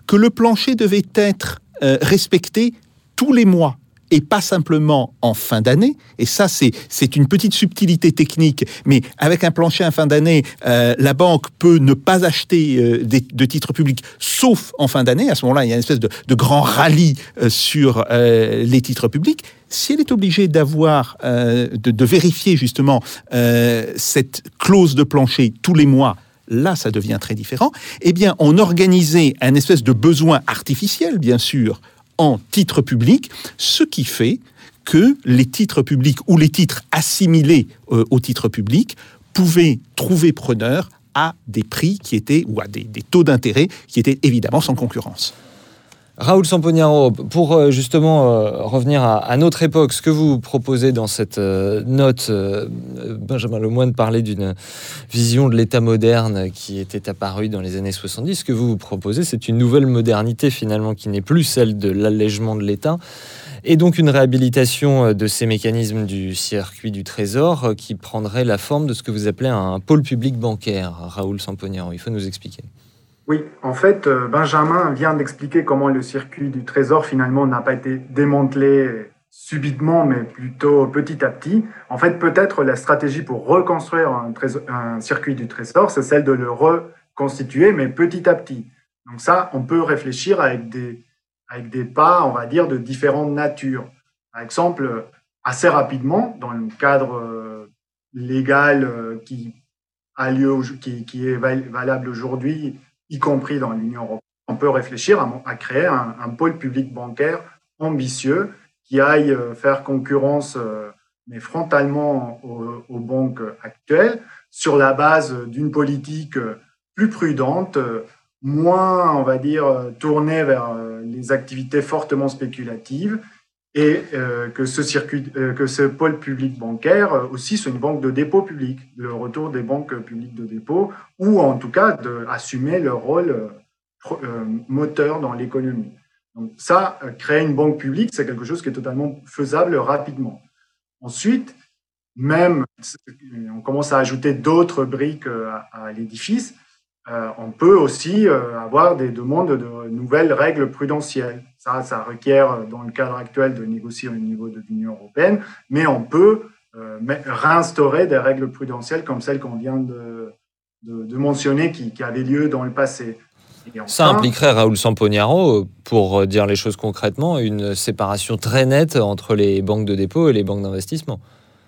que le plancher devait être euh, respecté tous les mois et pas simplement en fin d'année. Et ça, c'est une petite subtilité technique, mais avec un plancher en fin d'année, euh, la banque peut ne pas acheter de titres publics, sauf en fin d'année. À ce moment-là, il y a une espèce de, grand rallye sur les titres publics si elle est obligée d'avoir, euh, de, vérifier justement euh, cette clause de plancher tous les mois, là, ça devient très différent. Eh bien, on organisait un espèce de besoin artificiel, bien sûr, en titres publics, ce qui fait que les titres publics ou les titres assimilés euh, aux titres publics pouvaient trouver preneur à des prix qui étaient, ou à des taux d'intérêt qui étaient évidemment sans concurrence. Raoul Sampognaro, pour euh, justement euh, revenir à, notre époque, ce que vous proposez dans cette euh, note, Benjamin Lemoine parlait d'une vision de l'État moderne qui était apparue dans les années 70. Ce que vous proposez, c'est une nouvelle modernité finalement qui n'est plus celle de l'allègement de l'État, et donc une réhabilitation de ces mécanismes du circuit du trésor qui prendrait la forme de ce que vous appelez un pôle public bancaire. Raoul Sampognaro, il faut nous expliquer. Oui, en fait, euh, Benjamin vient d'expliquer comment le circuit du trésor finalement n'a pas été démantelé subitement, mais plutôt petit à petit. En fait, peut-être la stratégie pour reconstruire un, circuit du trésor, c'est celle de le reconstituer, mais petit à petit. Donc ça, on peut réfléchir avec des, avec des pas, on va dire, de différentes natures. Par exemple, assez rapidement, dans le cadre euh, légal euh, qui a lieu, qui, qui est valable aujourd'hui, y compris dans l'Union européenne, on peut réfléchir à, créer un, pôle public bancaire ambitieux qui aille euh, faire concurrence, euh, mais frontalement aux, banques actuelles, sur la base d'une politique plus prudente, moins, on va dire, tournée vers euh, les activités fortement spéculatives, et que ce circuit, que ce pôle public bancaire aussi soit une banque de dépôt public, le retour des banques publiques de dépôt, ou en tout cas d'assumer leur rôle euh, euh, moteur dans l'économie. Donc ça, euh, créer une banque publique, c'est quelque chose qui est totalement faisable rapidement. Ensuite, même on commence à ajouter d'autres briques à, l'édifice, on peut aussi avoir des demandes de nouvelles règles prudentielles. Ça, ça requiert, dans le cadre actuel, de négocier au niveau de l'Union européenne, mais on peut réinstaurer des règles prudentielles comme celles qu'on vient de, de, mentionner qui, qui avaient lieu dans le passé. Ça impliquerait, Raoul Sampognaro, pour dire les choses concrètement, une séparation très nette entre les banques de dépôt et les banques d'investissement.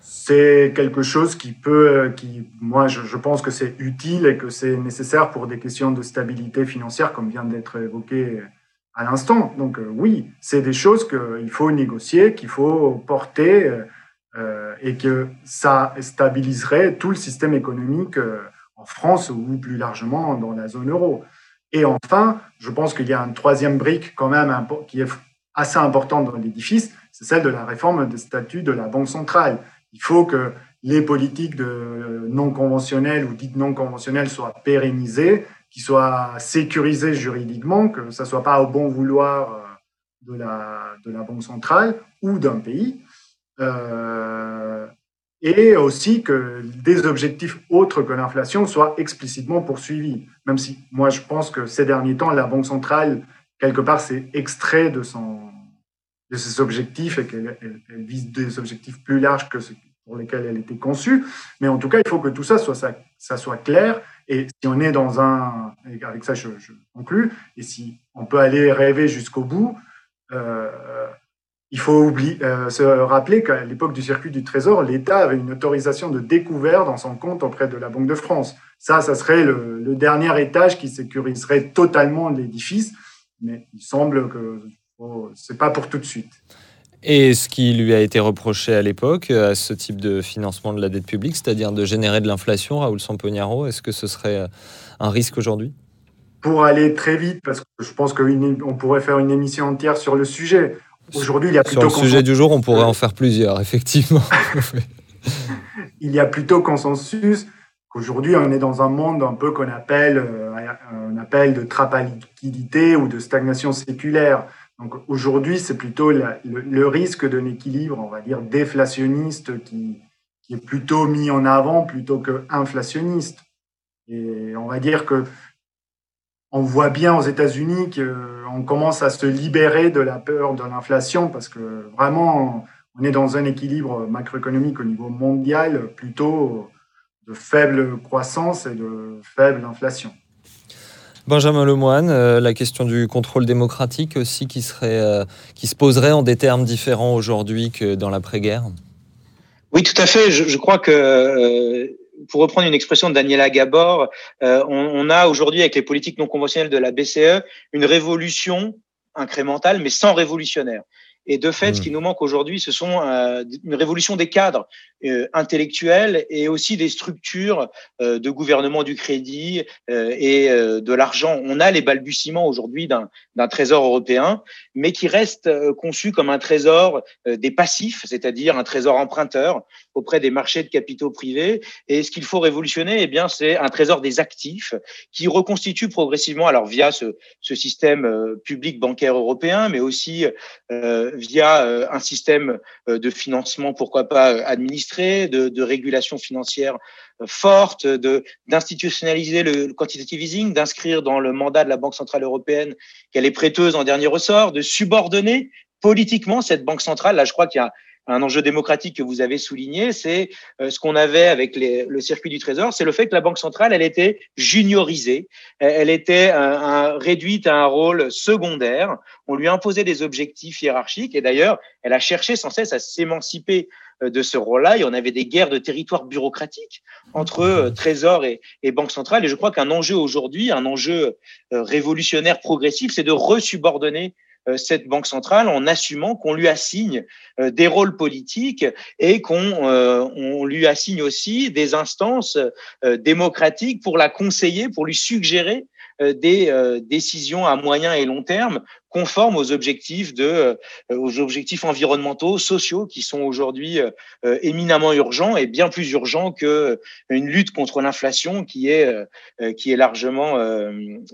C'est quelque chose qui peut, qui, moi, je, pense que c'est utile et que c'est nécessaire pour des questions de stabilité financière, comme vient d'être évoqué à l'instant. Donc euh, oui, c'est des choses qu'il faut négocier, qu'il faut porter euh, et que ça stabiliserait tout le système économique euh, en France ou plus largement dans la zone euro. Et enfin, je pense qu'il y a une troisième brique quand même qui est assez importante dans l'édifice, c'est celle de la réforme des statuts de la Banque centrale. Il faut que les politiques de non conventionnelles ou dites non conventionnelles soient pérennisées, qu'ils soient sécurisées juridiquement, que ça ne soit pas au bon vouloir euh, de la, Banque centrale ou d'un pays. Euh, et aussi que des objectifs autres que l'inflation soient explicitement poursuivis. Même si moi je pense que ces derniers temps, la Banque centrale, quelque part, s'est extrait de, ses objectifs et qu'elle vise des objectifs plus larges que ceux pour lesquels elle était conçue. Mais en tout cas, il faut que tout ça soit, ça, soit clair. Et si on est dans un... Avec ça, je, je conclus. Et si on peut aller rêver jusqu'au bout, euh, il faut oublier, euh, se rappeler qu'à l'époque du circuit du Trésor, l'État avait une autorisation de découvert dans son compte auprès de la Banque de France. Ça, ça serait le, dernier étage qui sécuriserait totalement l'édifice, mais il semble que oh, c'est pas pour tout de suite. Et ce qui lui a été reproché à l'époque, à ce type de financement de la dette publique, c'est-à-dire de générer de l'inflation, Raoul Sampognaro, est-ce que ce serait euh, un risque aujourd'hui? Pour aller très vite, parce que je pense qu'on pourrait faire une émission entière sur le sujet, Aujourd'hui, il y a plutôt. Sur le sujet du jour, on pourrait en faire plusieurs, effectivement. il y a plutôt consensus qu'aujourd'hui, on est dans un monde un peu qu'on appelle, euh, appelle de trappe à liquidité ou de stagnation séculaire. Donc aujourd'hui, c'est plutôt le, risque d'un équilibre, on va dire, déflationniste qui, qui est plutôt mis en avant plutôt que inflationniste. Et on va dire que on voit bien aux États-Unis qu'on commence à se libérer de la peur de l'inflation parce que vraiment, on est dans un équilibre macroéconomique au niveau mondial plutôt de faible croissance et de faible inflation. Benjamin Lemoine, euh, la question du contrôle démocratique aussi qui, serait, euh, qui se poserait en des termes différents aujourd'hui que dans l'après-guerre? Oui, tout à fait. Je, crois que euh, pour reprendre une expression de Daniela Gabor, on, a aujourd'hui avec les politiques non conventionnelles de la BCE une révolution incrémentale, mais sans révolutionnaire. Et de fait, ce qui mmh. nous manque aujourd'hui, ce sont euh, une révolution des cadres euh, intellectuels et aussi des structures euh, de gouvernement du crédit et de l'argent. On a les balbutiements aujourd'hui d'un trésor européen, mais qui reste conçu comme un trésor des passifs, c'est-à-dire un trésor emprunteur auprès des marchés de capitaux privés. Et ce qu'il faut révolutionner, eh bien, c'est un trésor des actifs qui reconstitue progressivement, alors via ce, ce système public bancaire européen, mais aussi via euh, un système euh, de financement, pourquoi pas euh, administré, de, régulation financière forte, de d'institutionnaliser le quantitative easing, d'inscrire dans le mandat de la Banque centrale européenne qu'elle est prêteuse en dernier ressort, de subordonner politiquement cette banque centrale. Là, je crois qu'il y a un enjeu démocratique que vous avez souligné, c'est euh, ce qu'on avait avec les, le circuit du Trésor, c'est le fait que la Banque centrale, elle était juniorisée, elle était un, réduite à un rôle secondaire. On lui imposait des objectifs hiérarchiques et d'ailleurs, elle a cherché sans cesse à s'émanciper euh, de ce rôle-là. Et on avait des guerres de territoire bureaucratique entre euh, Trésor et, et, Banque centrale. Et je crois qu'un enjeu aujourd'hui, un enjeu révolutionnaire progressif, c'est de resubordonner euh, cette banque centrale en assumant qu'on lui assigne euh, des rôles politiques et qu'on euh, lui assigne aussi des instances démocratiques pour la conseiller, pour lui suggérer des décisions à moyen et long terme conformes aux objectifs de aux objectifs environnementaux, sociaux qui sont aujourd'hui éminemment urgents et bien plus urgents que une lutte contre l'inflation qui est qui est largement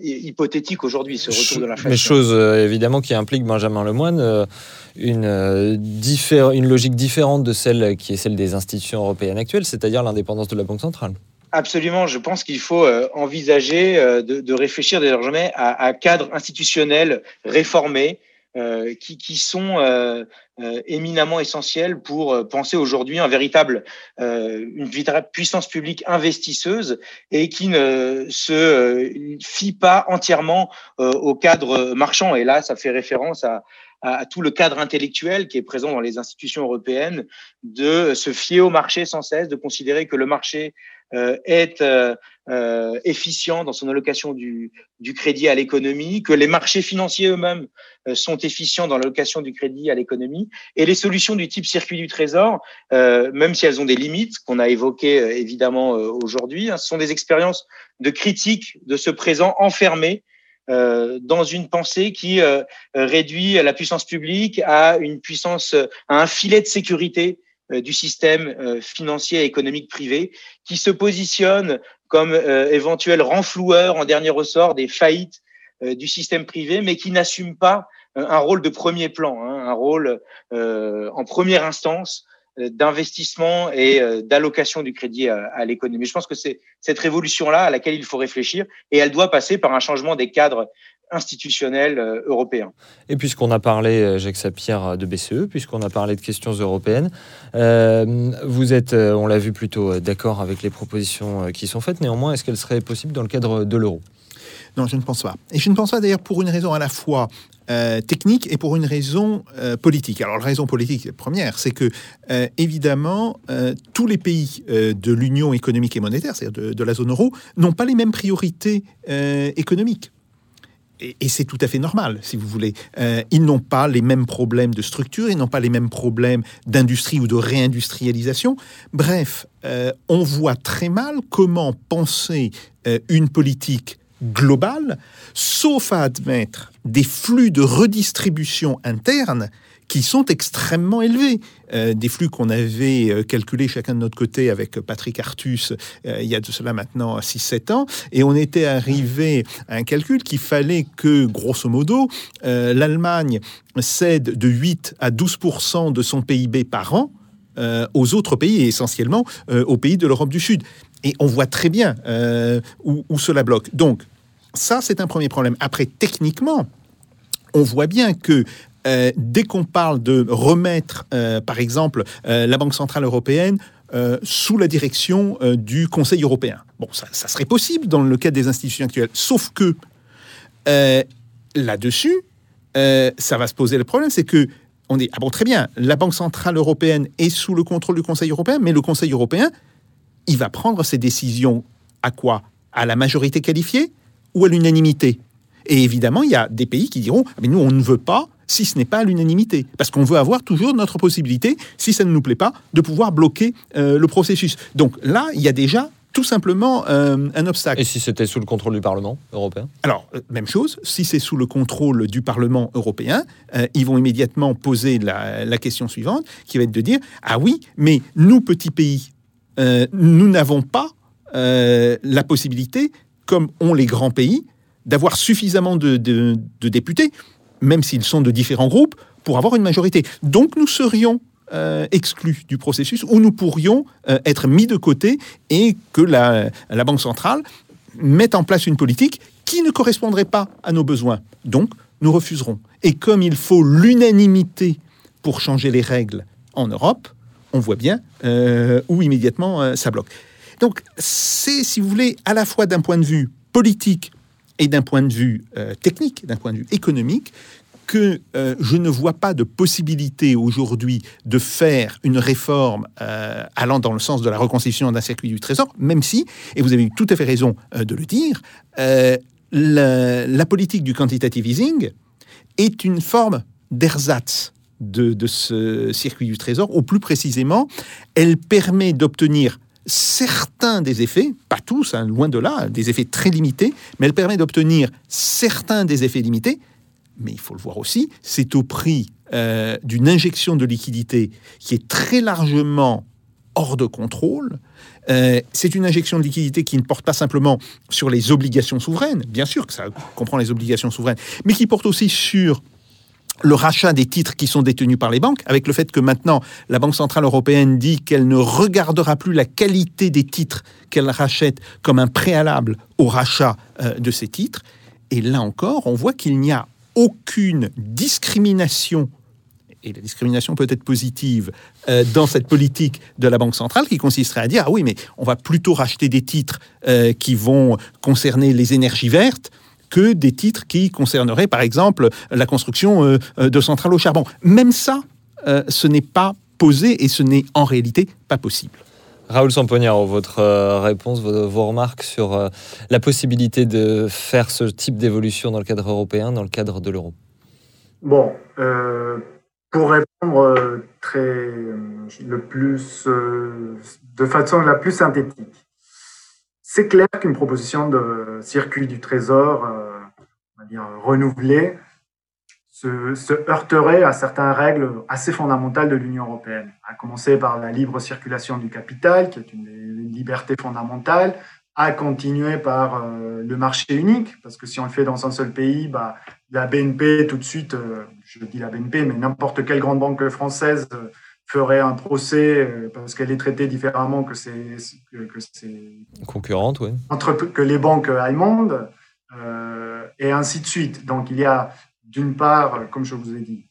hypothétique aujourd'hui ce retour de l'inflation. Mais chose évidemment qui implique Benjamin Lemoine une une logique différente de celle qui est celle des institutions européennes actuelles, c'est-à-dire l'indépendance de la Banque centrale. Absolument, je pense qu'il faut euh, envisager euh, de, de réfléchir désormais à, à cadre institutionnel réformé euh, qui, qui, sont euh, euh, éminemment essentiels pour penser aujourd'hui un véritable, une puissance publique investisseuse et qui ne se fie pas entièrement au cadre marchand. Et là, ça fait référence à, à, tout le cadre intellectuel qui est présent dans les institutions européennes, de se fier au marché sans cesse, de considérer que le marché euh, est euh, euh, efficient dans son allocation du, du crédit à l'économie, que les marchés financiers eux-mêmes sont efficients dans l'allocation du crédit à l'économie, et les solutions du type circuit du trésor, même si elles ont des limites qu'on a évoquées évidemment aujourd'hui, hein, ce sont des expériences de critique de ce présent enfermé euh, dans une pensée qui euh, réduit la puissance publique à une puissance, à un filet de sécurité euh, du système financier et économique privé, qui se positionne comme éventuel renfloueur en dernier ressort des faillites du système privé, mais qui n'assume pas un rôle de premier plan, hein, un rôle en première instance euh, d'investissement et euh, d'allocation du crédit à, l'économie. Je pense que c'est cette révolution-là à laquelle il faut réfléchir et elle doit passer par un changement des cadres institutionnels euh, européens. Et puisqu'on a parlé, Jacques Sapir, de BCE, puisqu'on a parlé de questions européennes, vous êtes, on l'a vu plutôt, d'accord avec les propositions qui sont faites. Néanmoins, est-ce qu'elles seraient possibles dans le cadre de l'euro? Non, je ne pense pas. Et je ne pense pas d'ailleurs pour une raison à la fois euh, technique et pour une raison euh, politique. Alors la raison politique première, c'est que euh, évidemment tous les pays de l'Union économique et monétaire, c'est-à-dire de, la zone euro, n'ont pas les mêmes priorités économiques. Et, c'est tout à fait normal, si vous voulez. ils n'ont pas les mêmes problèmes de structure, ils n'ont pas les mêmes problèmes d'industrie ou de réindustrialisation. Bref, on voit très mal comment penser une politique globale, sauf à admettre des flux de redistribution interne qui sont extrêmement élevés. Euh, des flux qu'on avait euh, calculés chacun de notre côté avec Patrick Artus euh, il y a de cela maintenant 6-7 ans, et on était arrivé à un calcul qu'il fallait que, grosso modo, l'Allemagne cède de 8 à 12% de son PIB par an aux autres pays, et essentiellement aux pays de l'Europe du Sud. Et on voit très bien où, où cela bloque. Donc, ça, c'est un premier problème. Après, techniquement, on voit bien que euh, dès qu'on parle de remettre, euh, par exemple, euh, la Banque Centrale Européenne sous la direction du Conseil européen, bon, ça, serait possible dans le cadre des institutions actuelles. Sauf que là-dessus, ça va se poser le problème, c'est que on dit ah bon très bien, la Banque Centrale Européenne est sous le contrôle du Conseil européen, mais le Conseil européen, il va prendre ses décisions à quoi? À la majorité qualifiée ou à l'unanimité? Et évidemment, il y a des pays qui diront ah, mais nous, on ne veut pas si ce n'est pas à l'unanimité. Parce qu'on veut avoir toujours notre possibilité, si ça ne nous plaît pas, de pouvoir bloquer euh, le processus. Donc là, il y a déjà tout simplement euh, un obstacle. Et si c'était sous le contrôle du Parlement européen? Alors, euh, même chose, si c'est sous le contrôle du Parlement européen, ils vont immédiatement poser la, la, question suivante, qui va être de dire, ah oui, mais nous, petits pays, nous n'avons pas la possibilité comme ont les grands pays, d'avoir suffisamment de, députés, même s'ils sont de différents groupes, pour avoir une majorité. Donc nous serions euh, exclus du processus, ou nous pourrions euh, être mis de côté et que la, la Banque centrale mette en place une politique qui ne correspondrait pas à nos besoins. Donc nous refuserons. Et comme il faut l'unanimité pour changer les règles en Europe, on voit bien euh, où immédiatement ça bloque. Donc c'est, si vous voulez, à la fois d'un point de vue politique et d'un point de vue euh, technique, d'un point de vue économique, que euh, je ne vois pas de possibilité aujourd'hui de faire une réforme euh, allant dans le sens de la reconstitution d'un circuit du Trésor, même si, et vous avez eu tout à fait raison de le dire, la, politique du quantitative easing est une forme d'ersatz de, de ce circuit du Trésor, ou plus précisément, elle permet d'obtenir certains des effets, pas tous, hein, loin de là, des effets très limités, mais elle permet d'obtenir certains des effets limités. Mais il faut le voir aussi, c'est au prix euh, d'une injection de liquidité qui est très largement hors de contrôle. Euh, c'est une injection de liquidité qui ne porte pas simplement sur les obligations souveraines, bien sûr que ça comprend les obligations souveraines, mais qui porte aussi sur le rachat des titres qui sont détenus par les banques, avec le fait que maintenant la Banque Centrale Européenne dit qu'elle ne regardera plus la qualité des titres qu'elle rachète comme un préalable au rachat euh, de ces titres. Et là encore, on voit qu'il n'y a aucune discrimination et la discrimination peut être positive euh, dans cette politique de la Banque centrale qui consisterait à dire ah oui mais on va plutôt racheter des titres euh, qui vont concerner les énergies vertes que des titres qui concerneraient, par exemple, la construction euh, euh, de centrales au charbon. Même ça, euh, ce n'est pas posé et ce n'est en réalité pas possible. Raoul Sampognaro, votre réponse, vos, remarques sur la possibilité de faire ce type d'évolution dans le cadre européen, dans le cadre de l'euro? Bon, pour répondre très, le plus, de façon la plus synthétique, c'est clair qu'une proposition de circuit du trésor, euh, on va dire renouvelée, se, heurterait à certaines règles assez fondamentales de l'Union européenne, à commencer par la libre circulation du capital, qui est une, liberté fondamentale, à continuer par euh, le marché unique, parce que si on le fait dans un seul pays, bah, la BNP, tout de suite, euh, je dis la BNP, mais n'importe quelle grande banque française ferait un procès euh, parce qu'elle est traitée différemment que ses, que ses concurrentes, oui. entre que les banques allemandes euh, et ainsi de suite. Donc il y a d'une part, comme je vous ai dit,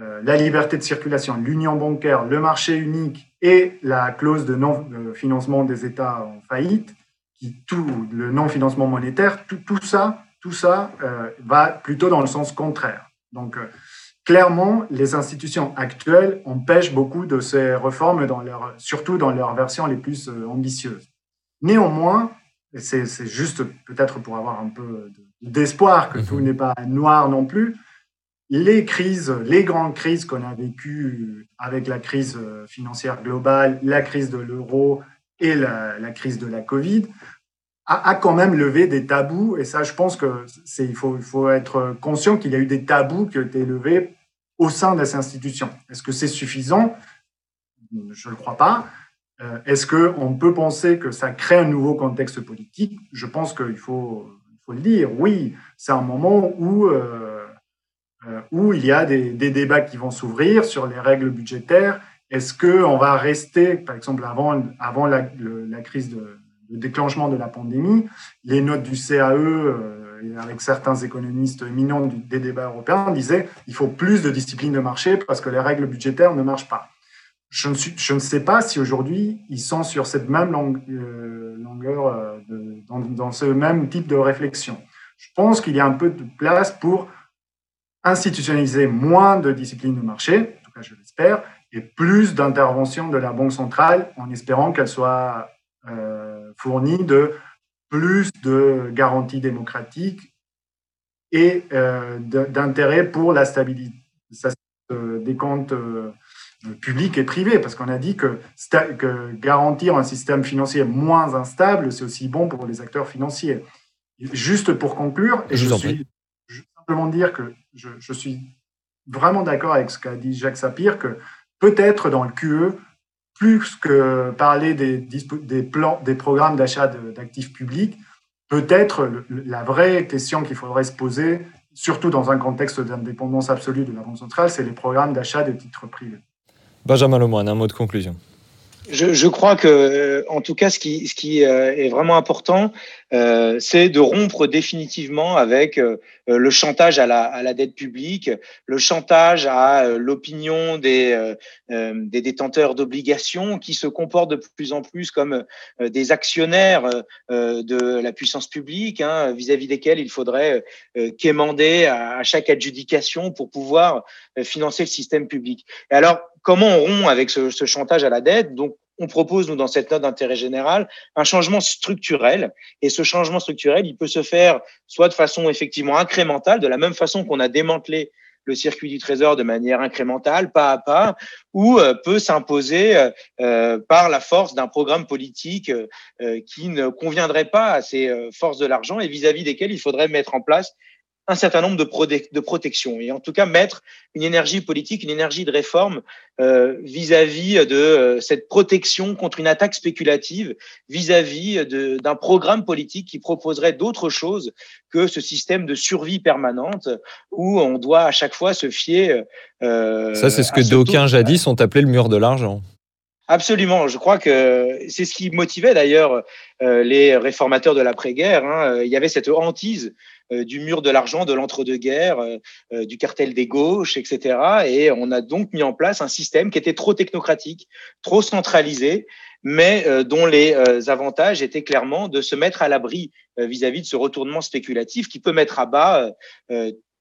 euh, la liberté de circulation, l'union bancaire, le marché unique et la clause de non-financement des États en faillite, qui tout le non-financement monétaire, tout, tout, ça, tout ça va plutôt dans le sens contraire. Donc clairement, les institutions actuelles empêchent beaucoup de ces réformes, dans leur, surtout dans leurs versions les plus euh, ambitieuses. Néanmoins, c'est juste peut-être pour avoir un peu d'espoir que tout mhm. n'est pas noir non plus, les crises, les grandes crises qu'on a vécues avec la crise euh, financière globale, la crise de l'euro et la, crise de la Covid, a, quand même levé des tabous. Et ça, je pense que c'est, il faut, il faut être conscient qu'il y a eu des tabous qui ont été levés au sein de ces institutions. Est-ce que c'est suffisant? Je ne le crois pas. Euh, est-ce qu'on peut penser que ça crée un nouveau contexte politique? Je pense qu'il faut, il faut le dire. Oui, c'est un moment où, euh, euh, où il y a des, des débats qui vont s'ouvrir sur les règles budgétaires. Est-ce qu'on va rester, par exemple, avant, avant la, la crise de, le déclenchement de la pandémie, les notes du CAE avec certains économistes éminents des débats européens, disaient il faut plus de discipline de marché parce que les règles budgétaires ne marchent pas. Je ne, sais pas si aujourd'hui ils sont sur cette même euh, longueur, euh, dans, dans, ce même type de réflexion. Je pense qu'il y a un peu de place pour institutionnaliser moins de discipline de marché, en tout cas je l'espère, et plus d'intervention de la Banque centrale en espérant qu'elle soit euh, fournie de plus de garanties démocratiques et euh, d'intérêt pour la stabilité euh, des comptes euh, publics et privés, parce qu'on a dit que, que, garantir un système financier moins instable, c'est aussi bon pour les acteurs financiers. Juste pour conclure, et je, suis, simplement dire que je, je suis vraiment d'accord avec ce qu'a dit Jacques Sapir, que peut-être dans le QE, plus que parler des, des, plans, des programmes d'achat d'actifs publics, peut-être la vraie question qu'il faudrait se poser, surtout dans un contexte d'indépendance absolue de la Banque centrale, c'est les programmes d'achat de titres privés. Benjamin Lemoine, un mot de conclusion. Je, je, crois que, euh, en tout cas, ce qui, euh, est vraiment important, euh, c'est de rompre définitivement avec euh, le chantage à la, dette publique, le chantage à l'opinion des, des détenteurs d'obligations qui se comportent de plus en plus comme des actionnaires de la puissance publique, hein, vis-à-vis desquels il faudrait quémander à, à chaque adjudication pour pouvoir financer le système public. Et alors, comment on rompt avec ce, chantage à la dette Donc, on propose, nous, dans cette note d'intérêt général, un changement structurel. Et ce changement structurel, il peut se faire soit de façon effectivement incrémentale, de la même façon qu'on a démantelé le circuit du trésor de manière incrémentale, pas à pas, ou euh, peut s'imposer euh, par la force d'un programme politique qui ne conviendrait pas à ces forces de l'argent et vis-à-vis desquelles il faudrait mettre en place un certain nombre de, de protections et en tout cas mettre une énergie politique, une énergie de réforme euh, vis-à-vis de euh, cette protection contre une attaque spéculative, vis-à-vis d'un programme politique qui proposerait d'autres choses que ce système de survie permanente où on doit à chaque fois se fier. Euh, Ça, c'est ce que d'aucuns jadis ont appelé le mur de l'argent. Absolument. Je crois que c'est ce qui motivait d'ailleurs euh, les réformateurs de l'après-guerre. Hein. Il y avait cette hantise du mur de l'argent, de l'entre-deux-guerres, euh, du cartel des gauches, etc. Et on a donc mis en place un système qui était trop technocratique, trop centralisé, mais dont les avantages étaient clairement de se mettre à l'abri vis-à-vis de ce retournement spéculatif qui peut mettre à bas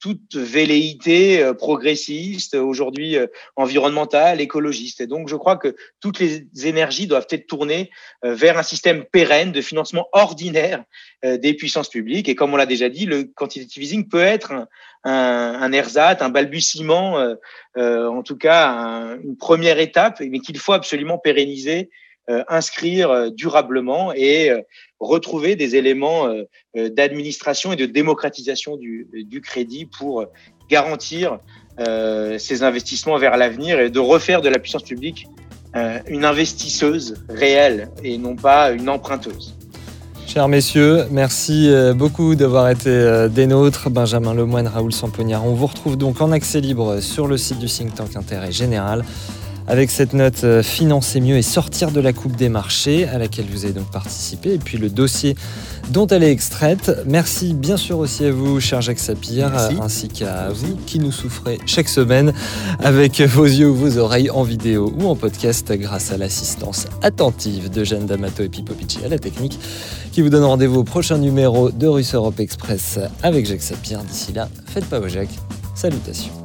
toute velléité euh, progressiste, aujourd'hui euh, environnementale, écologiste. Et donc, je crois que toutes les énergies doivent être tournées euh, vers un système pérenne de financement ordinaire des puissances publiques. Et comme on l'a déjà dit, le quantitative easing peut être un, un, un ersatz, un balbutiement, en tout cas une première étape, mais qu'il faut absolument pérenniser euh, inscrire euh, durablement et euh, retrouver des éléments d'administration et de démocratisation du, crédit pour garantir ces investissements vers l'avenir et de refaire de la puissance publique une investisseuse réelle et non pas une emprunteuse. Chers messieurs, merci beaucoup d'avoir été des nôtres. Benjamin Lemoine, Raoul Sampognard. On vous retrouve donc en accès libre sur le site du think tank Intérêt Général avec cette note euh, Financer mieux et sortir de la coupe des marchés à laquelle vous avez donc participé et puis le dossier dont elle est extraite. Merci bien sûr aussi à vous, cher Jacques Sapir, ainsi qu'à vous qui nous souffrez chaque semaine avec vos yeux ou vos oreilles en vidéo ou en podcast grâce à l'assistance attentive de Jeanne D'Amato et Pipo à la technique qui vous donne rendez-vous au prochain numéro de Russe Europe Express avec Jacques Sapir. D'ici là, faites pas vos Jacques. Salutations.